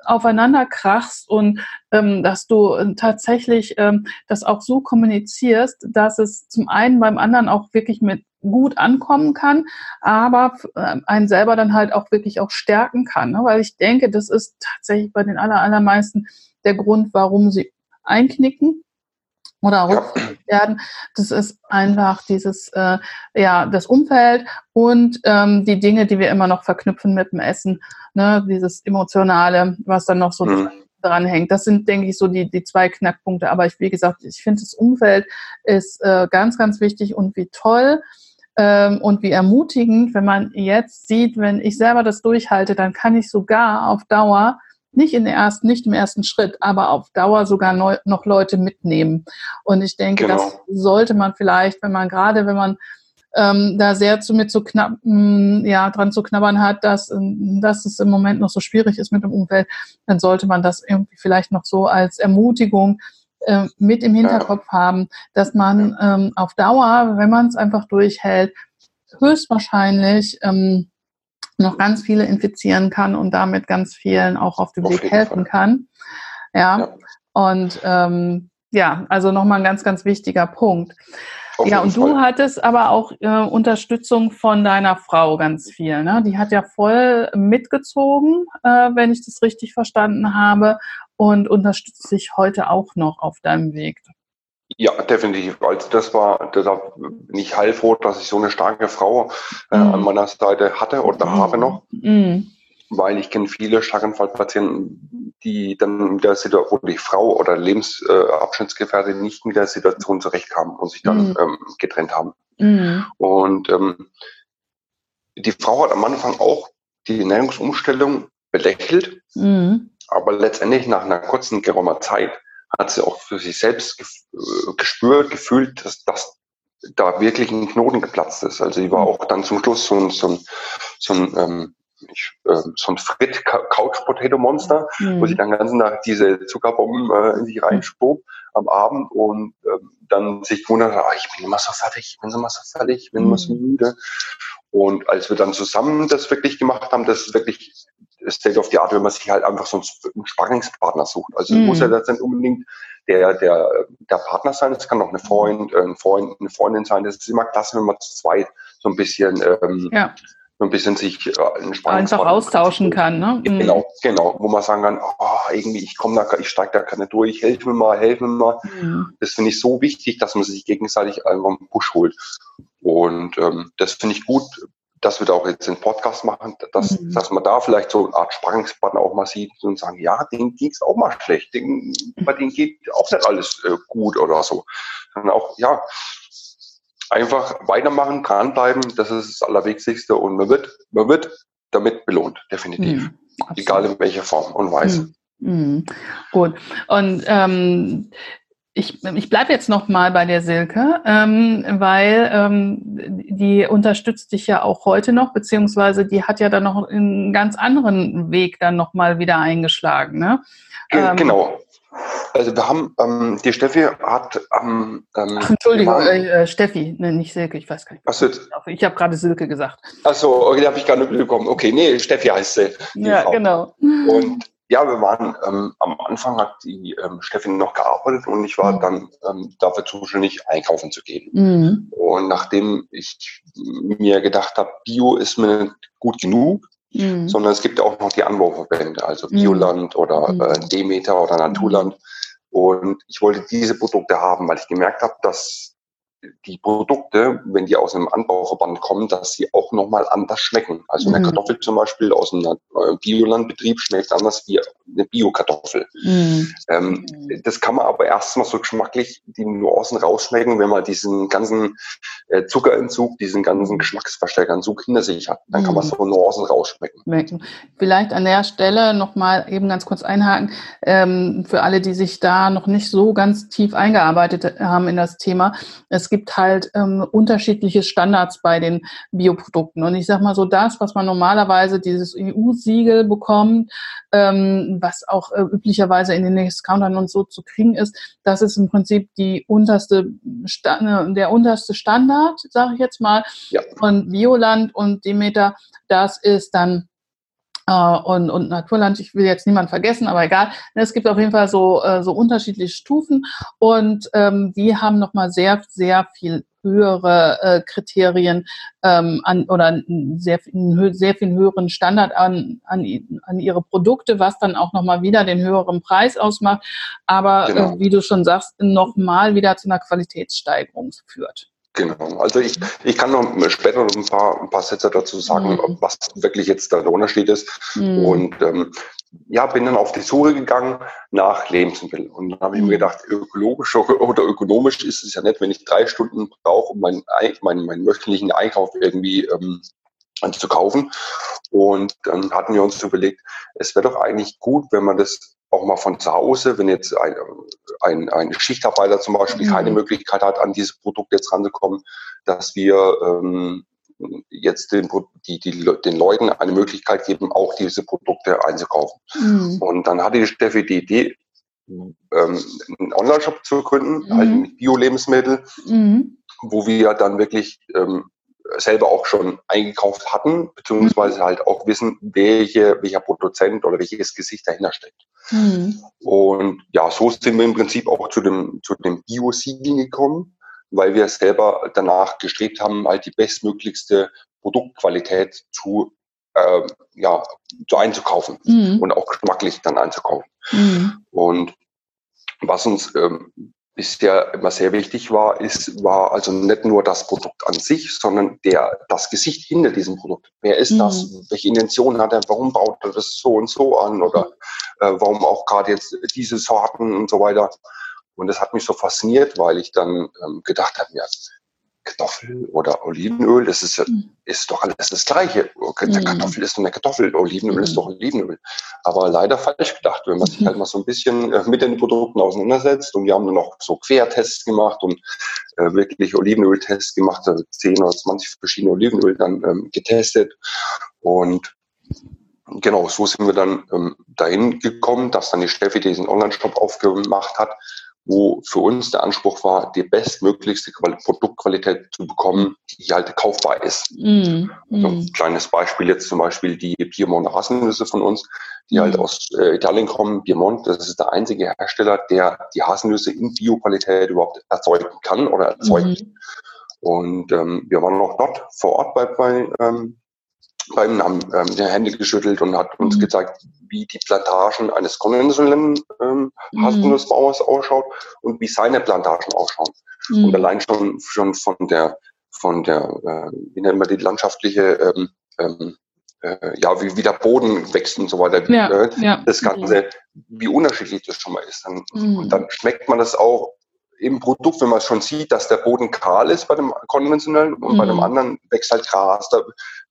aufeinander krachst und ähm, dass du äh, tatsächlich ähm, das auch so kommunizierst, dass es zum einen beim anderen auch wirklich mit gut ankommen kann, aber äh, einen selber dann halt auch wirklich auch stärken kann. Ne? Weil ich denke, das ist tatsächlich bei den aller, allermeisten der Grund, warum sie einknicken oder rückfällig werden. Das ist einfach dieses, äh, ja, das Umfeld und ähm, die Dinge, die wir immer noch verknüpfen mit dem Essen, ne, dieses Emotionale, was dann noch so mhm. dran hängt. Das sind, denke ich, so die, die zwei Knackpunkte. Aber ich, wie gesagt, ich finde, das Umfeld ist äh, ganz, ganz wichtig und wie toll ähm, und wie ermutigend, wenn man jetzt sieht, wenn ich selber das durchhalte, dann kann ich sogar auf Dauer nicht in der ersten, nicht im ersten Schritt, aber auf Dauer sogar neu, noch Leute mitnehmen. Und ich denke, genau. das sollte man vielleicht, wenn man gerade, wenn man ähm, da sehr zu mit zu knapp, mm, ja, dran zu knabbern hat, dass, ähm, dass es im Moment noch so schwierig ist mit dem Umfeld, dann sollte man das irgendwie vielleicht noch so als Ermutigung äh, mit im Hinterkopf ja. haben, dass man ähm, auf Dauer, wenn man es einfach durchhält, höchstwahrscheinlich ähm, noch ganz viele infizieren kann und damit ganz vielen auch auf dem auf Weg helfen Fall. kann. Ja. ja. Und ähm, ja, also nochmal ein ganz, ganz wichtiger Punkt. Auf ja, und Fall. du hattest aber auch äh, Unterstützung von deiner Frau ganz viel. Ne? Die hat ja voll mitgezogen, äh, wenn ich das richtig verstanden habe, und unterstützt sich heute auch noch auf deinem Weg. Ja, definitiv. Also das war, da bin ich heilfroh, dass ich so eine starke Frau äh, mm. an meiner Seite hatte oder mm. habe noch. Mm. Weil ich kenne viele Schlaganfallpatienten, die dann mit der Situation, wo die Frau oder Lebensabschnittsgefährtin nicht mit der Situation zurechtkamen und sich dann mm. ähm, getrennt haben. Mm. Und ähm, die Frau hat am Anfang auch die Ernährungsumstellung belächelt, mm. aber letztendlich nach einer kurzen geraumer Zeit hat sie auch für sich selbst äh, gespürt, gefühlt, dass, dass da wirklich ein Knoten geplatzt ist. Also sie war mhm. auch dann zum Schluss so ein, so ein, so ein, ähm, ich, äh, so ein Frit Couch Potato Monster, mhm. wo sie dann ganz nach diese Zuckerbomben äh, in sich reinschob am Abend und äh, dann sich wundert, ah, ich bin immer so fertig, ich bin immer so fertig, ich bin mhm. immer so mhm. müde. Und als wir dann zusammen das wirklich gemacht haben, das ist wirklich State of the Art, wenn man sich halt einfach so einen Sparringspartner sucht. Also mhm. muss ja das nicht unbedingt der, der, der Partner sein, es kann auch eine Freund, äh, ein Freund, eine Freundin sein. Das ist immer klasse, wenn man zu zweit so ein bisschen ähm, ja so ein bisschen sich äh, einfach austauschen kann, ne? Mhm. Genau, genau, wo man sagen kann, oh, irgendwie ich komme da, ich steige da keine durch, helf mir mal, helf mir mal. Mhm. Das finde ich so wichtig, dass man sich gegenseitig einfach einen Push holt. Und ähm, das finde ich gut, dass wir da auch jetzt den Podcast machen, dass, mhm. dass man da vielleicht so eine Art Sparringspartner auch mal sieht und sagen, ja, denen ging es auch mal schlecht, den, bei denen geht auch nicht alles äh, gut oder so. Sondern auch, ja, einfach weitermachen, dranbleiben, das ist das Allerwichtigste und man wird, man wird damit belohnt, definitiv. Mhm, Egal in welcher Form und Weise. Mhm. Gut. Und ähm, ich, ich bleibe jetzt noch mal bei der Silke, ähm, weil ähm, die unterstützt dich ja auch heute noch, beziehungsweise die hat ja dann noch einen ganz anderen Weg dann noch mal wieder eingeschlagen. Ne? Ähm, genau. Also wir haben, ähm, die Steffi hat am... Ähm, Ach, Entschuldigung, äh, äh, Steffi, ne, nicht Silke, ich weiß gar nicht. Achso. Ich habe gerade Silke gesagt. Achso, okay, habe ich gar nicht mitbekommen. Okay, nee, Steffi heißt sie. Ja, Frau. genau. Und ja, wir waren ähm, am Anfang hat die ähm, Steffi noch gearbeitet und ich war mhm. dann ähm, dafür zuständig, einkaufen zu gehen. Mhm. Und nachdem ich mir gedacht habe, Bio ist mir nicht gut genug, mhm. sondern es gibt auch noch die Anbauverbände, also mhm. Bioland oder mhm. äh, Demeter oder Naturland. Und ich wollte diese Produkte haben, weil ich gemerkt habe, dass die Produkte, wenn die aus einem Anbauverband kommen, dass sie auch nochmal anders schmecken. Also eine mhm. Kartoffel zum Beispiel aus einem äh, Biolandbetrieb schmeckt anders wie eine Biokartoffel. Mhm. Ähm, das kann man aber erst mal so geschmacklich die Nuancen rausschmecken, wenn man diesen ganzen äh, Zuckerentzug, diesen ganzen Geschmacksverstärkerentzug hinter sich hat. Dann kann man mhm. so Nuancen rausschmecken. Vielleicht an der Stelle nochmal eben ganz kurz einhaken, ähm, für alle, die sich da noch nicht so ganz tief eingearbeitet haben in das Thema. Es gibt gibt halt ähm, unterschiedliche Standards bei den Bioprodukten. Und ich sage mal so, das, was man normalerweise dieses EU-Siegel bekommt, ähm, was auch äh, üblicherweise in den Discountern und so zu kriegen ist, das ist im Prinzip die unterste Sta der unterste Standard, sage ich jetzt mal, ja. von Bioland und Demeter. Das ist dann äh, und, und Naturland, ich will jetzt niemand vergessen, aber egal. Es gibt auf jeden Fall so, äh, so unterschiedliche Stufen und ähm, die haben nochmal sehr, sehr viel höhere äh, Kriterien ähm, an oder sehr, sehr viel höheren Standard an, an, an ihre Produkte, was dann auch nochmal wieder den höheren Preis ausmacht, aber genau. äh, wie du schon sagst, nochmal wieder zu einer Qualitätssteigerung führt. Genau, also ich, ich kann noch später noch ein paar, ein paar Sätze dazu sagen, mhm. was wirklich jetzt der Unterschied ist. Mhm. Und ähm, ja, bin dann auf die Suche gegangen nach Lebensmitteln. Und dann habe ich mir mhm. gedacht, ökologisch oder ökonomisch ist es ja nicht, wenn ich drei Stunden brauche, um meinen, meinen, meinen wöchentlichen Einkauf irgendwie ähm, anzukaufen. Und dann hatten wir uns überlegt, es wäre doch eigentlich gut, wenn man das auch mal von zu Hause, wenn jetzt ein, ein, ein Schichtarbeiter zum Beispiel mhm. keine Möglichkeit hat, an dieses Produkt jetzt ranzukommen, dass wir ähm, jetzt den, die, die, den Leuten eine Möglichkeit geben, auch diese Produkte einzukaufen. Mhm. Und dann hatte die Steffi die Idee, ähm, einen Online-Shop zu gründen, mhm. halt mit Bio-Lebensmittel, mhm. wo wir dann wirklich ähm, selber auch schon eingekauft hatten, beziehungsweise mhm. halt auch wissen, welche, welcher Produzent oder welches Gesicht dahinter steckt. Mhm. Und ja, so sind wir im Prinzip auch zu dem, zu dem Bio-Siegel gekommen, weil wir selber danach gestrebt haben, halt die bestmöglichste Produktqualität zu, äh, ja, zu einzukaufen mhm. und auch geschmacklich dann einzukaufen. Mhm. Und was uns ähm, bisher immer sehr wichtig war, ist, war also nicht nur das Produkt an sich, sondern der, das Gesicht hinter diesem Produkt. Wer ist mhm. das? Welche Intention hat er? Warum baut er das so und so an? Oder äh, warum auch gerade jetzt diese Sorten und so weiter? Und das hat mich so fasziniert, weil ich dann ähm, gedacht habe, ja, Kartoffel oder Olivenöl, das ist, mhm. ist doch alles das Gleiche. Mhm. Kartoffel ist doch eine Kartoffel, Olivenöl ist doch Olivenöl. Aber leider falsch gedacht, wenn man sich halt mal so ein bisschen äh, mit den Produkten auseinandersetzt. Und wir haben dann noch so Quertests gemacht und äh, wirklich Olivenöltests gemacht, also 10 oder 20 verschiedene Olivenöl dann ähm, getestet. Und genau, so sind wir dann ähm, dahin gekommen, dass dann die Steffi diesen Online-Shop aufgemacht hat wo für uns der Anspruch war, die bestmöglichste Produktqualität zu bekommen, die halt kaufbar ist. Mm, also ein kleines Beispiel jetzt zum Beispiel die Piemont Haselnüsse von uns, die mm. halt aus äh, Italien kommen. Piemont, das ist der einzige Hersteller, der die Haselnüsse in Bioqualität überhaupt erzeugen kann oder erzeugt. Mm. Und ähm, wir waren auch dort vor Ort bei, bei ähm, beim haben ähm, die Hände geschüttelt und hat uns mhm. gezeigt, wie die Plantagen eines konventionellen ähm, Haselnussbauers mhm. ausschaut und wie seine Plantagen ausschauen. Mhm. Und allein schon schon von der von der äh, wie nennt man die landschaftliche ähm, ähm, äh, ja wie, wie der Boden wächst und so weiter. Ja, äh, ja. Das Ganze, wie unterschiedlich das schon mal ist. Dann, mhm. Und dann schmeckt man das auch im Produkt, wenn man schon sieht, dass der Boden kahl ist bei dem konventionellen und mhm. bei dem anderen wächst halt Gras, da,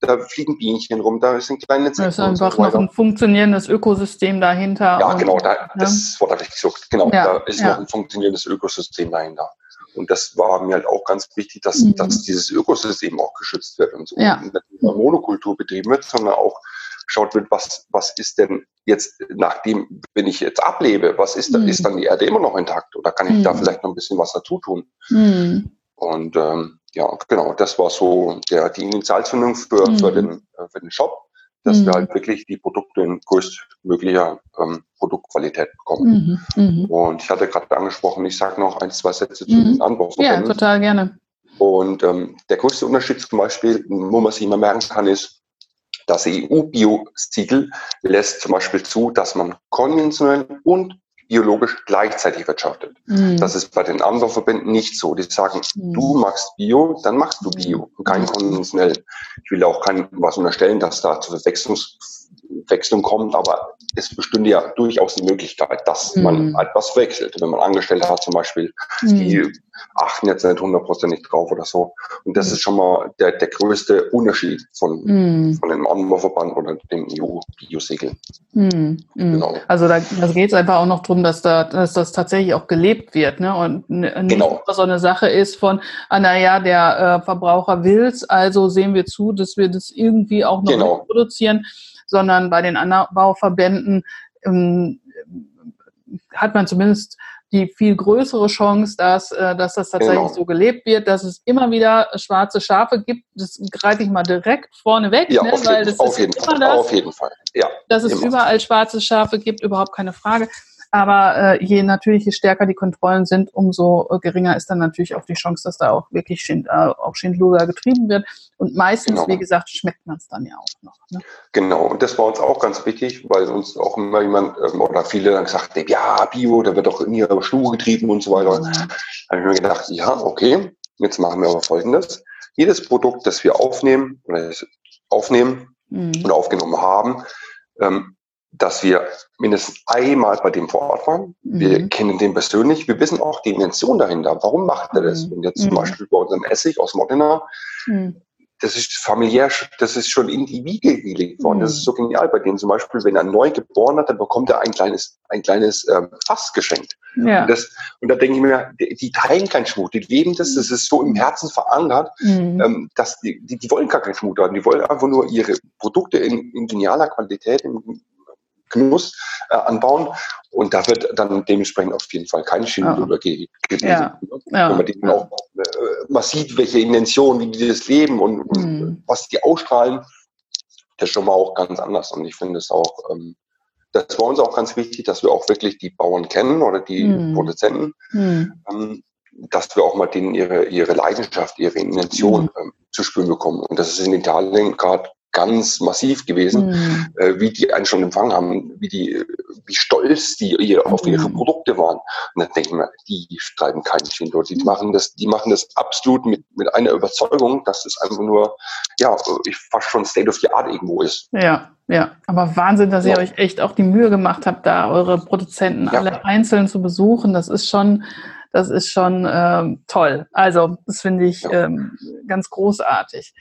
da fliegen Bienchen rum, da sind kleine Insekten. Das ist einfach so noch ein funktionierendes Ökosystem dahinter. Ja, und, genau, da, ja. das Wort habe ich gesucht. Genau, ja, da ist ja. noch ein funktionierendes Ökosystem dahinter. Und das war mir halt auch ganz wichtig, dass, mhm. dass dieses Ökosystem auch geschützt wird und so. Ja. Und nicht nur Monokultur betrieben wird, sondern auch geschaut wird, was, was ist denn jetzt, nachdem, wenn ich jetzt ablebe, was ist, mhm. ist dann die Erde immer noch intakt oder kann ich mhm. da vielleicht noch ein bisschen was dazu tun? Mhm. Und ähm, ja, genau, das war so der, die Initialzündung für, für, mhm. den, äh, für den Shop, dass wir mhm. halt wirklich die Produkte in größtmöglicher ähm, Produktqualität bekommen. Mhm. Und ich hatte gerade angesprochen, ich sage noch ein, zwei Sätze zu den Anbauverbänden. Ja, total gerne. Und ähm, der größte Unterschied zum Beispiel, wo man sich immer merken kann, ist, das EU-Bio-Siegel lässt zum Beispiel zu, dass man konventionell und biologisch gleichzeitig wirtschaftet. Mhm. Das ist bei den anderen Verbänden nicht so. Die sagen, mhm. du machst Bio, dann machst du Bio und kein konventionell. Ich will auch kein was unterstellen, dass da zu Verwechslung kommt, aber es bestünde ja durchaus die Möglichkeit, dass mhm. man etwas wechselt. Wenn man Angestellte hat zum Beispiel, die mhm achten jetzt nicht hundertprozentig drauf oder so. Und das mhm. ist schon mal der, der größte Unterschied von, mm. von dem Anbauverband oder dem EU-Bio-Siegel. Mm. Genau. Also da, da geht es einfach auch noch darum, dass, da, dass das tatsächlich auch gelebt wird. Ne? Und nicht genau. so eine Sache ist von, ah, naja, der äh, Verbraucher will es, also sehen wir zu, dass wir das irgendwie auch noch genau. produzieren, sondern bei den Anbauverbänden ähm, hat man zumindest die viel größere Chance, dass, äh, dass das tatsächlich genau. so gelebt wird, dass es immer wieder schwarze Schafe gibt. Das greife ich mal direkt vorne weg, ja, ne? weil das auf ist jeden Fall, das, auf jeden Fall. Ja, dass es immer. überall schwarze Schafe gibt, überhaupt keine Frage. Aber äh, je natürlich, je stärker die Kontrollen sind, umso äh, geringer ist dann natürlich auch die Chance, dass da auch wirklich Schind, äh, auch Schindluder getrieben wird. Und meistens, genau. wie gesagt, schmeckt man es dann ja auch noch. Ne? Genau, und das war uns auch ganz wichtig, weil uns auch immer jemand ähm, oder viele dann gesagt haben, ja, Bio, da wird doch in ihrer Stube getrieben und so weiter. Ja. Da habe ich mir gedacht, ja, okay, jetzt machen wir aber Folgendes. Jedes Produkt, das wir aufnehmen oder aufnehmen mhm. und aufgenommen haben, ähm, dass wir mindestens einmal bei dem vor Ort waren. Mhm. Wir kennen den persönlich. Wir wissen auch die Intention dahinter. Warum macht er das? Mhm. Wenn jetzt zum mhm. Beispiel bei unserem Essig aus Modena, mhm. das ist familiär, das ist schon in die Wiege gelegt worden. Das ist so mhm. genial bei denen. Zum Beispiel, wenn er neu geboren hat, dann bekommt er ein kleines, ein kleines ähm, Fass geschenkt. Ja. Und, das, und da denke ich mir, die, die teilen keinen Schmut, die leben das, das ist so im Herzen verankert, mhm. ähm, dass die, die, die wollen gar keinen Schmut haben. Die wollen einfach nur ihre Produkte in, in genialer Qualität, in Genuss äh, anbauen. Und da wird dann dementsprechend auf jeden Fall kein Schindluder ja. gewesen. Ja. Ja. Wenn man die auch äh, man sieht, welche Intention, wie die das leben und, mhm. was die ausstrahlen, das ist schon mal auch ganz anders. Und ich finde es auch, ähm, das war uns auch ganz wichtig, dass wir auch wirklich die Bauern kennen oder die mhm. Produzenten, mhm. Ähm, dass wir auch mal denen ihre, ihre Leidenschaft, ihre Intention mhm. ähm, zu spüren bekommen. Und das ist in Italien gerade ganz massiv gewesen, mhm. äh, wie die einen schon empfangen haben, wie die, wie stolz die ihr, auf ihre mhm. Produkte waren. Und dann denken wir, die schreiben keinen Schindler. Die machen das, die machen das absolut mit, mit einer Überzeugung, dass es einfach nur, ja, ich fast schon State of the Art irgendwo ist. Ja, ja. Aber Wahnsinn, dass ihr euch echt auch die Mühe gemacht habt, da eure Produzenten ja. alle einzeln zu besuchen. Das ist schon, das ist schon ähm, toll. Also, das finde ich ja. ähm, ganz großartig.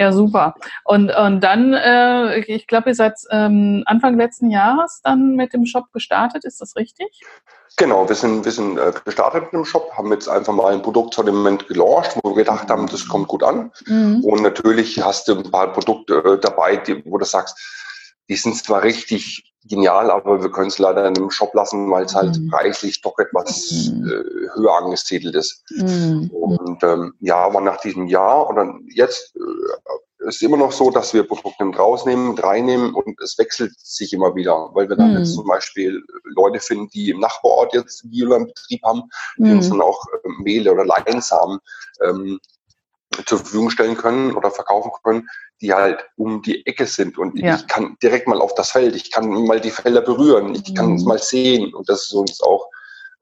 Ja, super. Und, und dann, äh, ich glaube, ihr seid ähm, Anfang letzten Jahres dann mit dem Shop gestartet, ist das richtig? Genau, wir sind, wir sind äh, gestartet mit dem Shop, haben jetzt einfach mal ein Produktsortiment gelauncht, wo wir gedacht haben, das kommt gut an. Mhm. Und natürlich hast du ein paar Produkte äh, dabei, die, wo du sagst, die sind zwar richtig genial, aber wir können es leider in einem Shop lassen, weil es halt mhm. preislich doch etwas mhm. äh, höher angesiedelt ist. Mhm. Und ähm, ja, aber nach diesem Jahr oder jetzt äh, ist immer noch so, dass wir Produkte rausnehmen, reinnehmen und es wechselt sich immer wieder, weil wir dann jetzt mhm. zum Beispiel Leute finden, die im Nachbarort jetzt Biolandbetrieb haben, die uns mhm. dann auch äh, Mehl oder Leinsamen ähm, zur Verfügung stellen können oder verkaufen können, die halt um die Ecke sind und ja. ich kann direkt mal auf das Feld, ich kann mal die Felder berühren, ich kann es mhm. mal sehen und das ist uns auch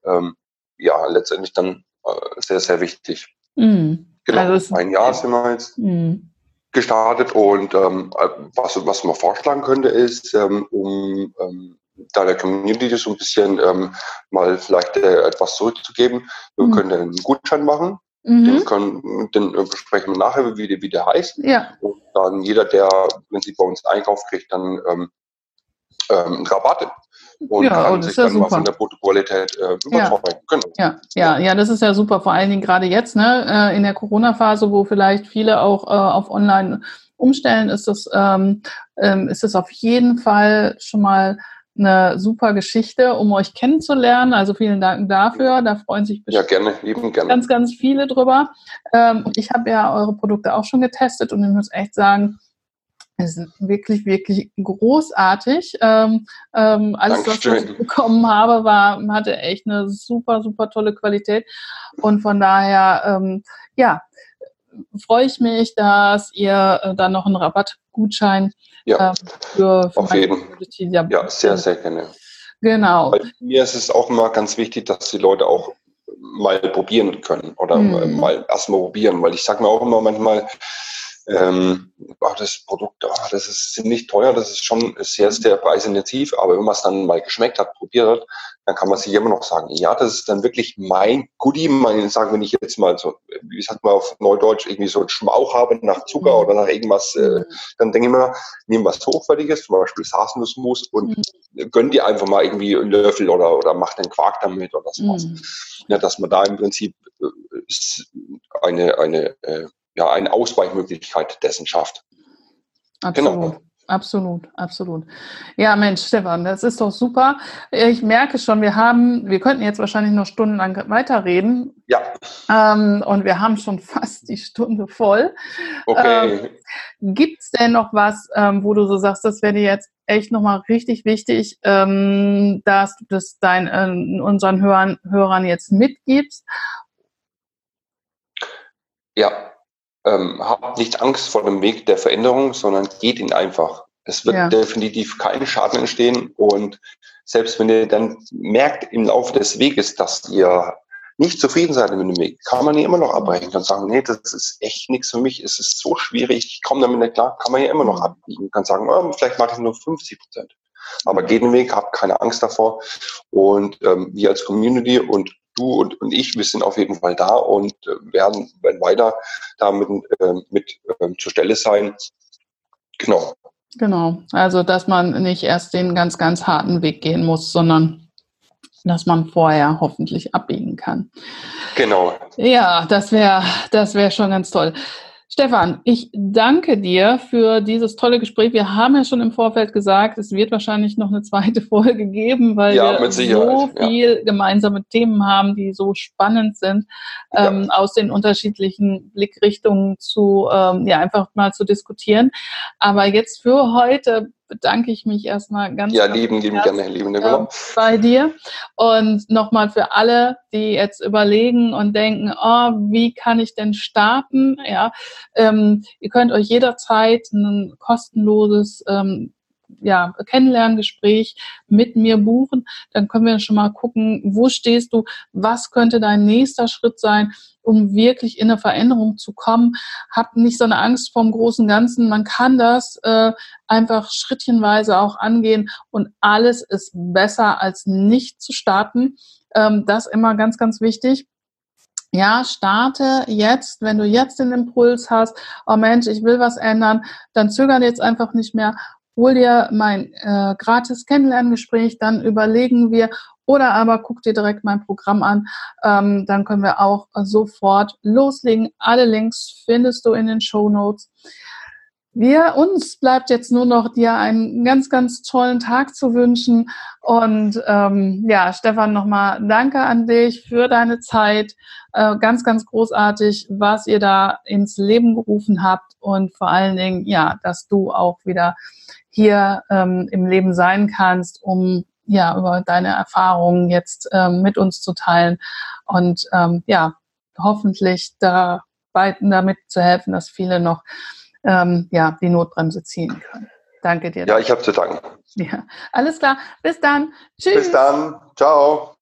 ähm, ja letztendlich dann äh, sehr, sehr wichtig. Mhm. Genau, also ein Jahr sind wir jetzt mhm. gestartet und ähm, was, was man vorschlagen könnte, ist, ähm, um ähm, da der Community so ein bisschen ähm, mal vielleicht äh, etwas zurückzugeben. Wir mhm. können einen Gutschein machen. Mhm. Den, können, den besprechen wir nachher, wie, der, wie der heißt. Ja. Und dann jeder, der wenn sie bei uns einkauft, kriegt dann ähm, ähm, Rabatte und ja, kann sich dann super. mal von der Produktqualität äh, überzeugen. Ja. Ja, ja, ja, das ist ja super, vor allen Dingen gerade jetzt, ne, äh, in der Corona-Phase, wo vielleicht viele auch äh, auf Online umstellen, ist das, ähm, ähm, ist das auf jeden Fall schon mal eine super Geschichte, um euch kennenzulernen. Also vielen Dank dafür. Da freuen sich bestimmt ja, gerne, lieben, gerne. ganz, ganz viele drüber. Ähm, ich habe ja eure Produkte auch schon getestet und ich muss echt sagen, es ist wirklich, wirklich großartig. Ähm, ähm, alles, Dankeschön. was ich bekommen habe, war, hatte echt eine super, super tolle Qualität. Und von daher, ähm, ja, freue ich mich, dass ihr äh, dann noch einen Rabattgutschein ja, äh, für, für auf jeden. Ja, ja, sehr, sehr gerne. Genau. Weil mir ist es auch immer ganz wichtig, dass die Leute auch mal probieren können oder mhm. mal erstmal probieren, weil ich sage mir auch immer manchmal, ähm, ach, das Produkt, ach, das ist ziemlich teuer, das ist schon sehr, sehr preisintensiv, aber wenn man es dann mal geschmeckt hat, probiert hat, dann kann man sich immer noch sagen, ja, das ist dann wirklich mein Goodie, mein, sagen, wenn ich jetzt mal so, wie sagt man auf Neudeutsch, irgendwie so einen Schmauch habe nach Zucker mhm. oder nach irgendwas, äh, dann denke ich mir, nehmen was Hochwertiges, zum Beispiel Haselnussmus und mhm. gönn dir einfach mal irgendwie einen Löffel oder, oder mach den Quark damit oder sowas. Mhm. Ja, dass man da im Prinzip äh, eine, eine äh, ja, eine Ausweichmöglichkeit dessen schafft. Absolut. Genau. Absolut, absolut. Ja, Mensch, Stefan, das ist doch super. Ich merke schon, wir haben, wir könnten jetzt wahrscheinlich noch stundenlang weiterreden. Ja. Ähm, und wir haben schon fast die Stunde voll. Okay. Ähm, Gibt es denn noch was, ähm, wo du so sagst, das wäre dir jetzt echt nochmal richtig wichtig, ähm, dass du das dein, äh, unseren Hörern, Hörern jetzt mitgibst? Ja, ähm, habt nicht Angst vor dem Weg der Veränderung, sondern geht ihn einfach. Es wird ja. definitiv kein Schaden entstehen und selbst wenn ihr dann merkt im Laufe des Weges, dass ihr nicht zufrieden seid mit dem Weg, kann man ja immer noch abbrechen und sagen, nee, das ist echt nichts für mich, es ist so schwierig, ich komme damit nicht klar, kann man ja immer noch abbiegen, kann sagen, oh, vielleicht mache ich nur 50 Prozent. Aber geht den Weg, habt keine Angst davor und ähm, wir als Community und du und, und ich, wir sind auf jeden Fall da und äh, werden, werden weiter da mit, äh, mit äh, zur Stelle sein. Genau. Genau. Also, dass man nicht erst den ganz, ganz harten Weg gehen muss, sondern dass man vorher hoffentlich abbiegen kann. Genau. Ja, das wäre das wäre schon ganz toll. Stefan, ich danke dir für dieses tolle Gespräch. Wir haben ja schon im Vorfeld gesagt, es wird wahrscheinlich noch eine zweite Folge geben, weil ja, wir so viel ja. gemeinsame Themen haben, die so spannend sind, ja. ähm, aus den unterschiedlichen Blickrichtungen zu, ähm, ja, einfach mal zu diskutieren. Aber jetzt für heute bedanke ich mich erstmal ganz Ja, lieben, lieben gerne, lieben äh, bei dir. Und nochmal für alle, die jetzt überlegen und denken, oh, wie kann ich denn starten? Ja, ähm, ihr könnt euch jederzeit ein kostenloses ähm, ja, Kennenlerngespräch mit mir buchen. Dann können wir schon mal gucken, wo stehst du, was könnte dein nächster Schritt sein, um wirklich in eine Veränderung zu kommen. Hab nicht so eine Angst vom großen Ganzen. Man kann das äh, einfach schrittchenweise auch angehen und alles ist besser als nicht zu starten. Ähm, das immer ganz, ganz wichtig. Ja, starte jetzt, wenn du jetzt den Impuls hast, oh Mensch, ich will was ändern, dann zögern jetzt einfach nicht mehr hol dir mein äh, gratis Kennenlerngespräch, dann überlegen wir oder aber guck dir direkt mein Programm an, ähm, dann können wir auch sofort loslegen. Alle Links findest du in den Show Notes. Wir, uns bleibt jetzt nur noch dir einen ganz, ganz tollen Tag zu wünschen. Und ähm, ja, Stefan, nochmal danke an dich für deine Zeit. Äh, ganz, ganz großartig, was ihr da ins Leben gerufen habt und vor allen Dingen, ja, dass du auch wieder hier ähm, im Leben sein kannst, um ja über deine Erfahrungen jetzt ähm, mit uns zu teilen und ähm, ja hoffentlich dabei damit zu helfen, dass viele noch ähm, ja die Notbremse ziehen können. Danke dir. Ja, ich habe zu danken. Ja, alles klar. Bis dann. Tschüss. Bis dann. Ciao.